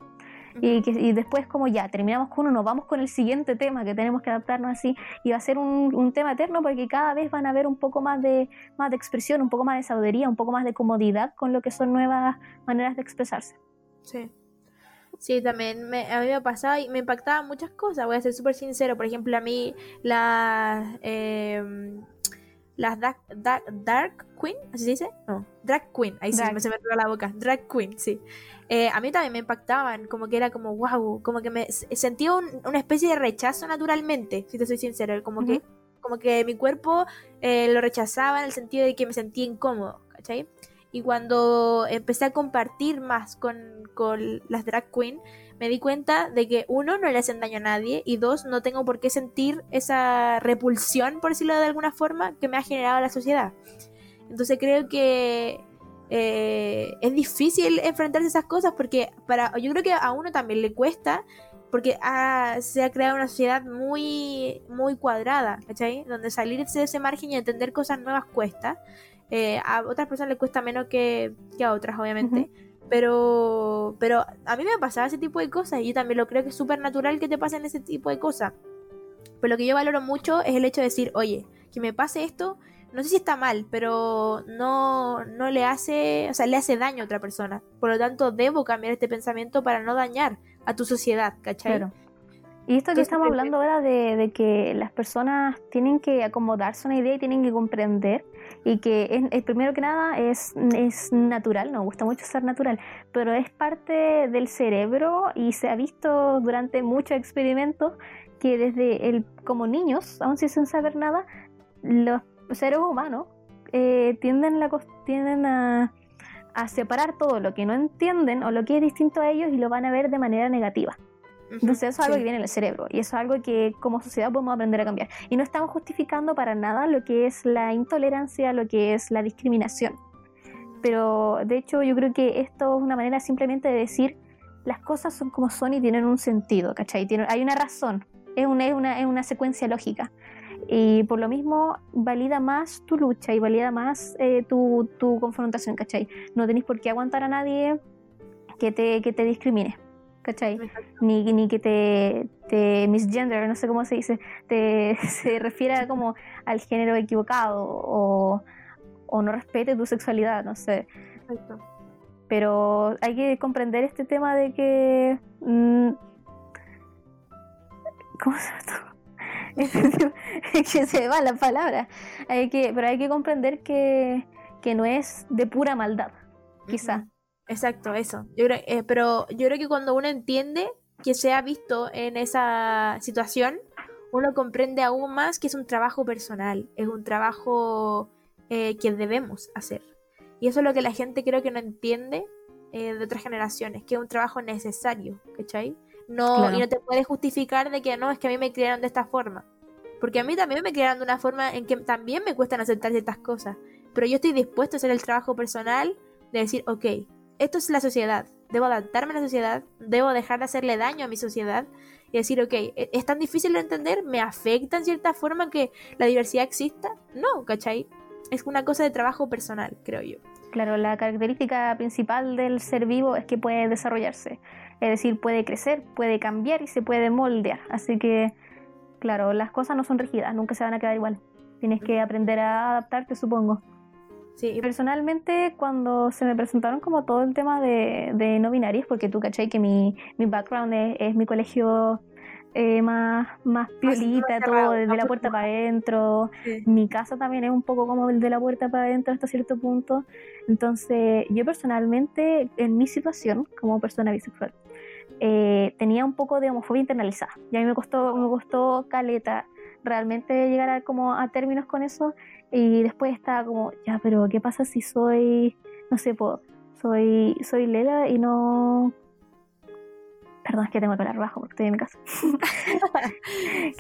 Y, que, y después como ya, terminamos con uno, nos vamos con el siguiente tema que tenemos que adaptarnos así y va a ser un, un tema eterno porque cada vez van a haber un poco más de, más de expresión, un poco más de sabiduría, un poco más de comodidad con lo que son nuevas maneras de expresarse. Sí. Sí, también me, a mí me pasaba y me impactaban muchas cosas, voy a ser súper sincero. Por ejemplo, a mí las em, las dark, dark, dark Queen, ¿así se dice? No, Drag Queen, ahí sí Drag. me se me la boca. Drag Queen, sí. Eh, a mí también me impactaban, como que era como wow, como que me sentía un- una especie de rechazo naturalmente, si te soy sincero, como que Ujú. como que mi cuerpo eh, lo rechazaba en el sentido de que me sentía incómodo, ¿cachai? Y cuando empecé a compartir más con, con las drag queen, me di cuenta de que uno, no le hacen daño a nadie y dos, no tengo por qué sentir esa repulsión, por decirlo de alguna forma, que me ha generado la sociedad. Entonces creo que eh, es difícil enfrentarse a esas cosas porque para, yo creo que a uno también le cuesta porque ha- se ha creado una sociedad muy, muy cuadrada, ¿cachai? Donde salirse de ese margen y entender cosas nuevas cuesta. Eh, a otras personas les cuesta menos que, que a otras, obviamente. Pero, pero a mí me pasaba ese tipo de cosas y yo también lo creo que es súper natural que te pasen ese tipo de cosas. Pero lo que yo valoro mucho es el hecho de decir, oye, que me pase esto, no sé si está mal, pero no, no le hace, o sea, le hace daño a otra persona. Por lo tanto, debo cambiar este pensamiento para no dañar a tu sociedad, ¿cachai? Claro. Y esto que Entonces, estamos eh, hablando ahora de, de que las personas tienen que acomodarse a una idea y tienen que comprender y que es, es- primero que nada es, es natural, nos gusta mucho ser natural, pero es parte del cerebro y se ha visto durante muchos experimentos que desde el como niños, aún si sin saber nada, los seres humanos eh, tienden, la, tienden a, a separar todo lo que no entienden o lo que es distinto a ellos y lo van a ver de manera negativa. Entonces eso es algo sí. que viene en el cerebro y eso es algo que como sociedad podemos aprender a cambiar. Y no estamos justificando para nada lo que es la intolerancia, lo que es la discriminación. Pero de hecho yo creo que esto es una manera simplemente de decir las cosas son como son y tienen un sentido, ¿cachai? Tienen- hay una razón, es una, es, una, es una secuencia lógica. Y por lo mismo valida más tu lucha y valida más eh, tu, tu confrontación, ¿cachai? No tenéis por qué aguantar a nadie que te, que te discrimine, ¿cachai? ni, ni que te, te misgender, no sé cómo se dice, te, se refiera como al género equivocado o, o no respete tu sexualidad, no sé. Exacto. Pero hay que comprender este tema de que... mm, ¿Cómo se llama que se va la palabra. Hay que, pero hay que comprender que, que no es de pura maldad, quizá. Exacto, eso. Yo creo, eh, pero yo creo que cuando uno entiende que se ha visto en esa situación, uno comprende aún más que es un trabajo personal, es un trabajo eh, que debemos hacer. Y eso es lo que la gente creo que no entiende eh, de otras generaciones, que es un trabajo necesario, ¿cachai? No, Claro. Y no te puedes justificar de que no, es que a mí me criaron de esta forma. Porque a mí también me criaron de una forma en que también me cuestan aceptar ciertas cosas. Pero yo estoy dispuesto a hacer el trabajo personal de decir, ok, esto es la sociedad, debo adaptarme a la sociedad, debo dejar de hacerle daño a mi sociedad y decir, ok, ¿e-, ¿es tan difícil de entender? ¿Me afecta en cierta forma que la diversidad exista? No, ¿cachai? Es una cosa de trabajo personal, creo yo. Claro, la característica principal del ser vivo es que puede desarrollarse, es decir, puede crecer, puede cambiar y se puede moldear. Así que, claro, las cosas no son rígidas, nunca se van a quedar igual. Tienes que aprender a adaptarte, supongo. Sí. Personalmente, cuando se me presentaron como todo el tema de, de no binarios, porque tú cachai que mi, mi background es, mi colegio eh, más, más piolita, todo desde la puerta para adentro. Mi casa también es un poco como el de la puerta para adentro hasta cierto punto. Entonces, yo personalmente, en mi situación como persona bisexual, eh, tenía un poco de homofobia internalizada. Y a mí me costó, me costó caleta realmente llegar a, como a términos con eso y después estaba como, ya, pero ¿qué pasa si soy, no sé, soy, soy Lela y no... Perdón, es que tengo que hablar bajo porque estoy en mi casa.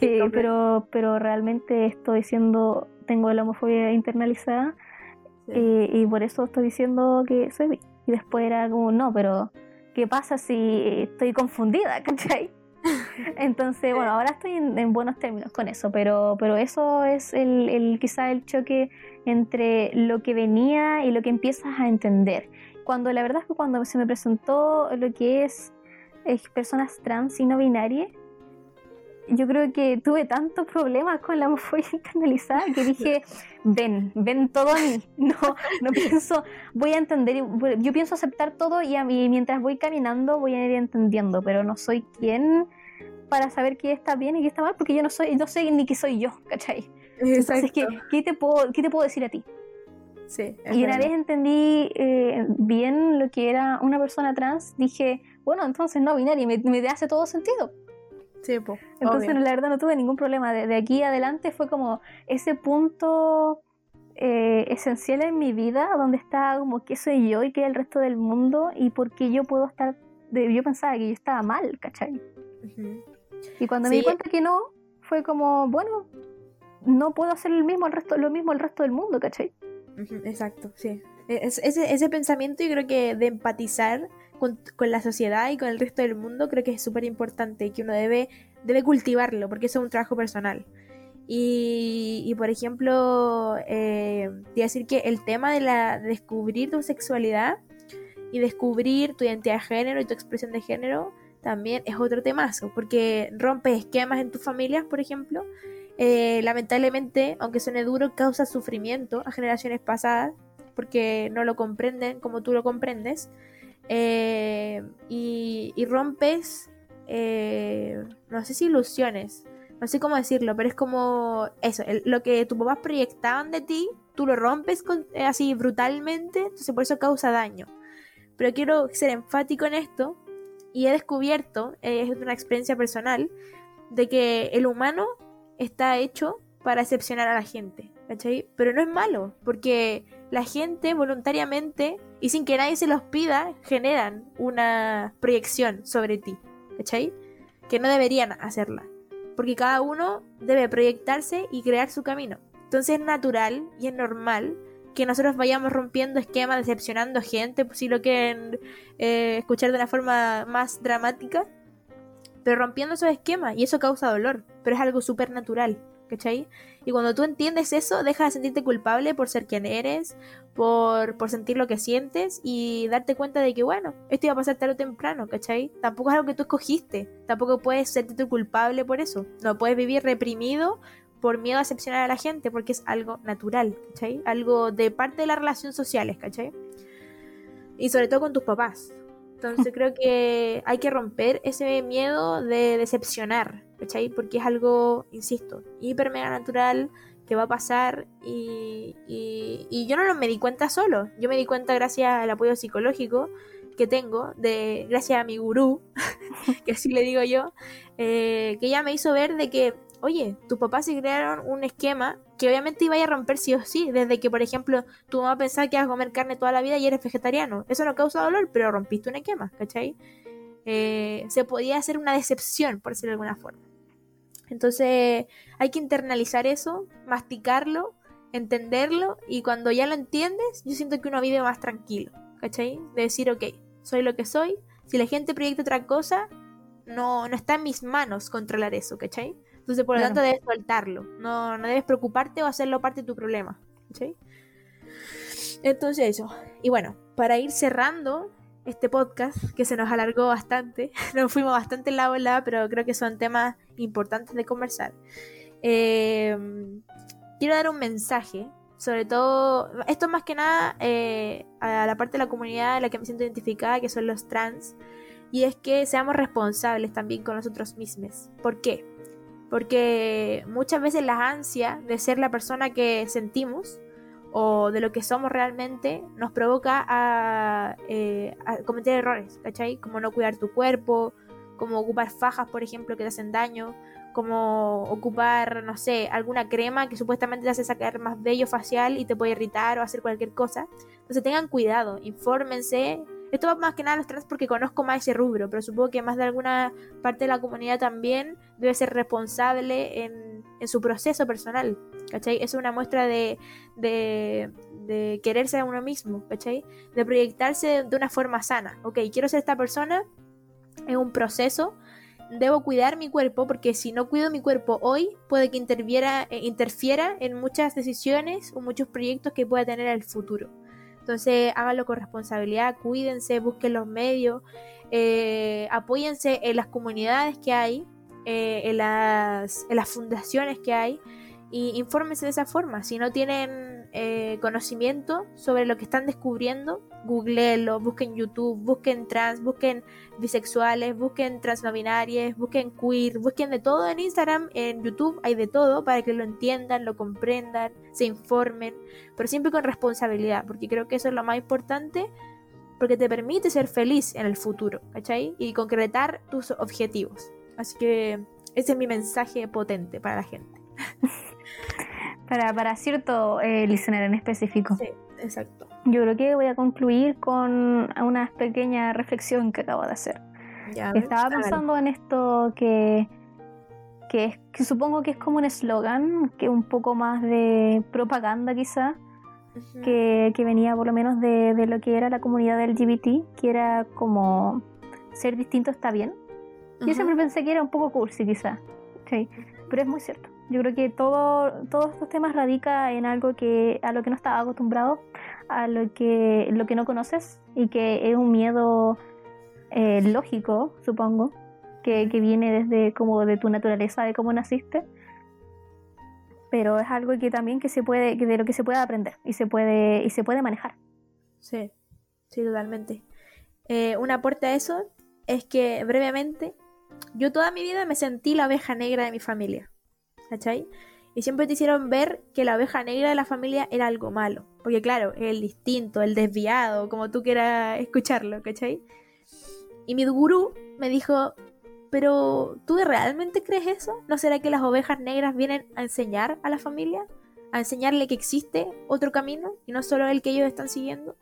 pero, pero realmente estoy diciendo, tengo la homofobia internalizada y por eso estoy diciendo que soy Y después era como, no, pero ¿qué pasa si estoy confundida? ¿Cachai? Entonces, bueno, ahora estoy en, buenos términos con eso, pero, pero eso es el, el, quizá el choque entre lo que venía y lo que empiezas a entender. Cuando la verdad es que cuando se me presentó lo que es, personas trans y no binarias, yo creo que tuve tantos problemas con la homofobia internalizada que dije, ven, ven todo a mí. No, no pienso, voy a entender, yo pienso aceptar todo y, a mí, mientras voy caminando voy a ir entendiendo, pero no soy quien para saber qué está bien y qué está mal, porque yo no soy, no sé ni qué soy yo, ¿cachai? Entonces, ¿qué, ¿qué, te puedo, ¿qué te puedo decir a ti? Sí, y una vez entendí eh, bien lo que era una persona trans, dije, bueno, entonces no binario, me, me hace todo sentido. Sí, pues. Entonces, la verdad, no tuve ningún problema. De, aquí adelante fue como ese punto eh, esencial en mi vida, donde está como qué soy yo y qué es el resto del mundo y por qué yo puedo estar. De, yo pensaba que yo estaba mal, ¿cachai? Y cuando me di cuenta que no, fue como, bueno, no puedo hacer el mismo, el resto, lo mismo el resto del mundo, ¿cachai? Exacto, sí. E, ese, ese pensamiento yo creo que de empatizar con, la sociedad y con el resto del mundo creo que es súper importante y que uno debe, debe cultivarlo porque eso es un trabajo personal. Y, y por ejemplo, eh, decir que el tema de, la, de descubrir tu sexualidad y descubrir tu identidad de género y tu expresión de género también es otro temazo, porque rompe esquemas en tus familias, por ejemplo. Eh, lamentablemente, aunque suene duro, causa sufrimiento a generaciones pasadas, porque no lo comprenden como tú lo comprendes. Eh, y, rompes, eh, no sé si ilusiones, no sé cómo decirlo, pero es como eso, lo que tus papás proyectaban de ti, tú lo rompes así brutalmente, entonces por eso causa daño. Pero quiero ser enfático en esto, y he descubierto, es una experiencia personal, de que el humano está hecho para excepcionar a la gente, ¿cachai? Pero no es malo, porque la gente voluntariamente y sin que nadie se los pida, generan una proyección sobre ti, ¿cachai? Que no deberían hacerla, porque cada uno debe proyectarse y crear su camino. Entonces es natural y es normal que nosotros vayamos rompiendo esquemas, decepcionando gente, si lo quieren eh, escuchar de una forma más dramática, pero rompiendo esos esquemas y eso causa dolor, pero es algo súper natural, ¿cachai? Y cuando tú entiendes eso, deja de sentirte culpable por ser quien eres, por, por sentir lo que sientes y darte cuenta de que, bueno, esto iba a pasar tarde o temprano, ¿cachai? Tampoco es algo que tú escogiste, tampoco puedes sentirte culpable por eso, no puedes vivir reprimido por miedo a decepcionar a la gente, porque es algo natural, ¿cachai? Algo de parte de las relaciones sociales, ¿cachai? Y sobre todo con tus papás. Entonces creo que hay que romper ese miedo de decepcionar, ¿cachai? Porque es algo, insisto, hiper mega natural que va a pasar y, yo no me di cuenta solo, yo me di cuenta gracias al apoyo psicológico que tengo, de gracias a mi gurú, que así le digo yo, eh, que ella me hizo ver de que oye, tus papás se crearon un esquema que obviamente iba a romper sí o sí, desde que, por ejemplo, tu mamá pensaba que ibas a comer carne toda la vida y eres vegetariano. Eso no causa dolor, pero rompiste un esquema, ¿cachai? Eh, se podía hacer una decepción, por decirlo de alguna forma. Entonces, hay que internalizar eso, masticarlo, entenderlo, y cuando ya lo entiendes, yo siento que uno vive más tranquilo, ¿cachai? De decir, ok, soy lo que soy, si la gente proyecta otra cosa, no, no está en mis manos controlar eso, ¿cachai? Entonces, por lo tanto, debes soltarlo. No, no debes preocuparte o hacerlo parte de tu problema, ¿cachai? Entonces, eso. Y bueno, para ir cerrando este podcast, que se nos alargó bastante, nos fuimos bastante en la ola, pero creo que son temas importantes de conversar. Eh, quiero dar un mensaje sobre todo, esto más que nada eh, a la parte de la comunidad en la que me siento identificada, que son los trans, y es que seamos responsables también con nosotros mismos. ¿Por qué? Porque muchas veces la ansia de ser la persona que sentimos o de lo que somos realmente nos provoca a, eh, cometer errores, ¿cachai? Como no cuidar tu cuerpo, como ocupar fajas, por ejemplo, que te hacen daño, como ocupar, no sé, alguna crema que supuestamente te hace sacar más vello facial y te puede irritar o hacer cualquier cosa. Entonces tengan cuidado, infórmense. Esto va más que nada a los trans porque conozco más ese rubro, pero supongo que más de alguna parte de la comunidad también debe ser responsable en, en su proceso personal, ¿cachai? Es una muestra de, de, de quererse a uno mismo, ¿cachai? De proyectarse de una forma sana. Ok, quiero ser esta persona, es un proceso, debo cuidar mi cuerpo porque si no cuido mi cuerpo hoy puede que interfiera, eh, interfiera en muchas decisiones o muchos proyectos que pueda tener en el futuro. Entonces háganlo con responsabilidad, cuídense, busquen los medios, eh, apóyense en las comunidades que hay, eh, en, las, en las fundaciones que hay y infórmense de esa forma. Si no tienen eh, conocimiento sobre lo que están descubriendo, googleenlo, busquen YouTube, busquen trans, busquen bisexuales, busquen transnominarias, busquen queer, busquen de todo en Instagram, en YouTube hay de todo para que lo entiendan, lo comprendan, se informen, pero siempre con responsabilidad, porque creo que eso es lo más importante, porque te permite ser feliz en el futuro, ¿cachai? Y concretar tus objetivos. Así que ese es mi mensaje potente para la gente. para, para cierto eh, listener en específico. Sí, exacto. Yo creo que voy a concluir con una pequeña reflexión que acabo de hacer. Ya, Estaba pensando en esto que, que, es, que supongo que es como un eslogan, que un poco más de propaganda quizá, que, que venía por lo menos de, de lo que era la comunidad LGBT, que era como ser distinto está bien. Yo Ujú. siempre pensé que era un poco cursi quizá, sí, pero es muy cierto. Yo creo que todo, todos estos temas radica en algo que a lo que no estás acostumbrado, a lo que, lo que no conoces y que es un miedo eh, lógico, supongo, que, que viene desde como de tu naturaleza, de cómo naciste. Pero es algo que también que se puede, que de lo que se puede aprender y se puede, y se puede manejar. Sí, sí, totalmente. Eh, un aporte a eso es que brevemente, yo toda mi vida me sentí la oveja negra de mi familia, ¿cachai? Y siempre te hicieron ver que la oveja negra de la familia era algo malo, porque claro, el distinto, el desviado, como tú quieras escucharlo, ¿cachai? Y mi gurú me dijo, pero ¿tú realmente crees eso? ¿No será que las ovejas negras vienen a enseñar a la familia? ¿A enseñarle que existe otro camino y no solo el que ellos están siguiendo?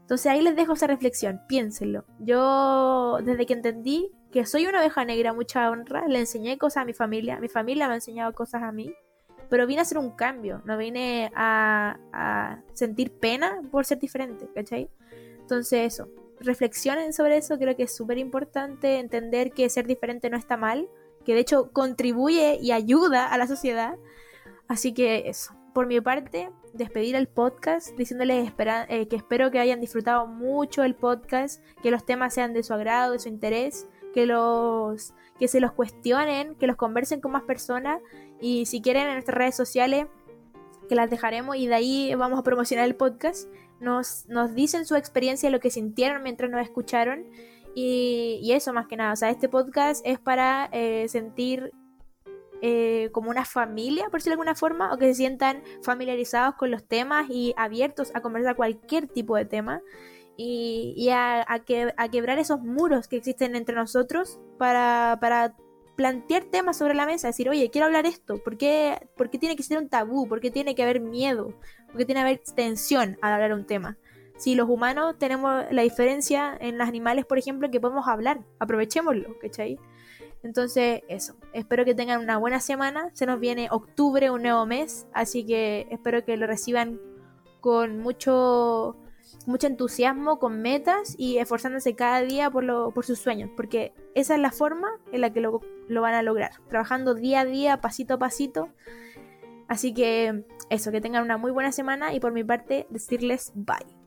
Entonces ahí les dejo esa reflexión, piénsenlo. Yo, desde que entendí que soy una oveja negra, mucha honra, le enseñé cosas a mi familia, mi familia me ha enseñado cosas a mí, pero vine a hacer un cambio, no vine a, sentir pena por ser diferente, ¿cachai? Entonces eso, reflexionen sobre eso, creo que es súper importante entender que ser diferente no está mal, que de hecho contribuye y ayuda a la sociedad. Así que eso, por mi parte, despedir el podcast diciéndoles eh, que espero que hayan disfrutado mucho el podcast, que los temas sean de su agrado, de su interés, que los que se los cuestionen, que los conversen con más personas y si quieren en nuestras redes sociales que las dejaremos y de ahí vamos a promocionar el podcast. Nos, nos dicen su experiencia, lo que sintieron mientras nos escucharon y, y eso más que nada. O sea, este podcast es para eh, sentir eh, como una familia, por decirlo de alguna forma, o que se sientan familiarizados con los temas y abiertos a conversar cualquier tipo de tema y, a, que, a quebrar esos muros que existen entre nosotros para, para plantear temas sobre la mesa, decir, oye, quiero hablar esto, ¿por qué, por qué tiene que ser un tabú? ¿Por qué tiene que haber miedo? ¿Por qué tiene que haber tensión al hablar un tema? Si los humanos tenemos la diferencia en los animales, por ejemplo, que podemos hablar, aprovechémoslo, ¿cachai? Entonces, eso. Espero que tengan una buena semana. Se nos viene octubre, un nuevo mes. Así que espero que lo reciban con mucho mucho entusiasmo, con metas y esforzándose cada día por, lo, por sus sueños, porque esa es la forma en la que lo, lo van a lograr, trabajando día a día, pasito a pasito. Así que eso, que tengan una muy buena semana y por mi parte decirles bye.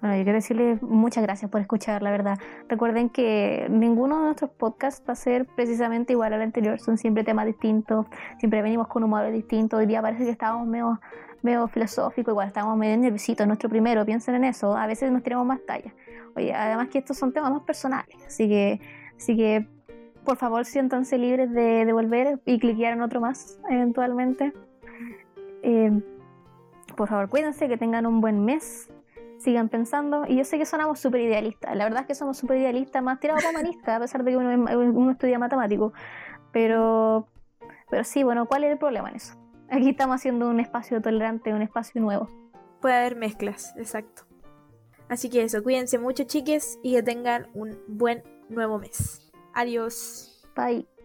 Bueno, yo quiero decirles muchas gracias por escuchar, la verdad. Recuerden que ninguno de nuestros podcasts va a ser precisamente igual al anterior, son siempre temas distintos, siempre venimos con humores distintos. Hoy día parece que estábamos medio, medio filosóficos, igual estábamos medio nerviositos, nuestro primero, piensen en eso, a veces nos tiramos más talla. Oye, además que estos son temas más personales, así que, así que por favor siéntanse libres de, de volver y cliquear en otro más eventualmente. Eh, por favor, cuídense, que tengan un buen mes sigan pensando. Y yo sé que sonamos súper idealistas. La verdad es que somos súper idealistas, más tirados para humanistas, a pesar de que uno, estudia matemático. Pero, pero sí, bueno, ¿cuál es el problema en eso? Aquí estamos haciendo un espacio tolerante, un espacio nuevo. Puede haber mezclas, exacto. Así que eso, cuídense mucho, chiques, y que tengan un buen nuevo mes. Adiós. Bye.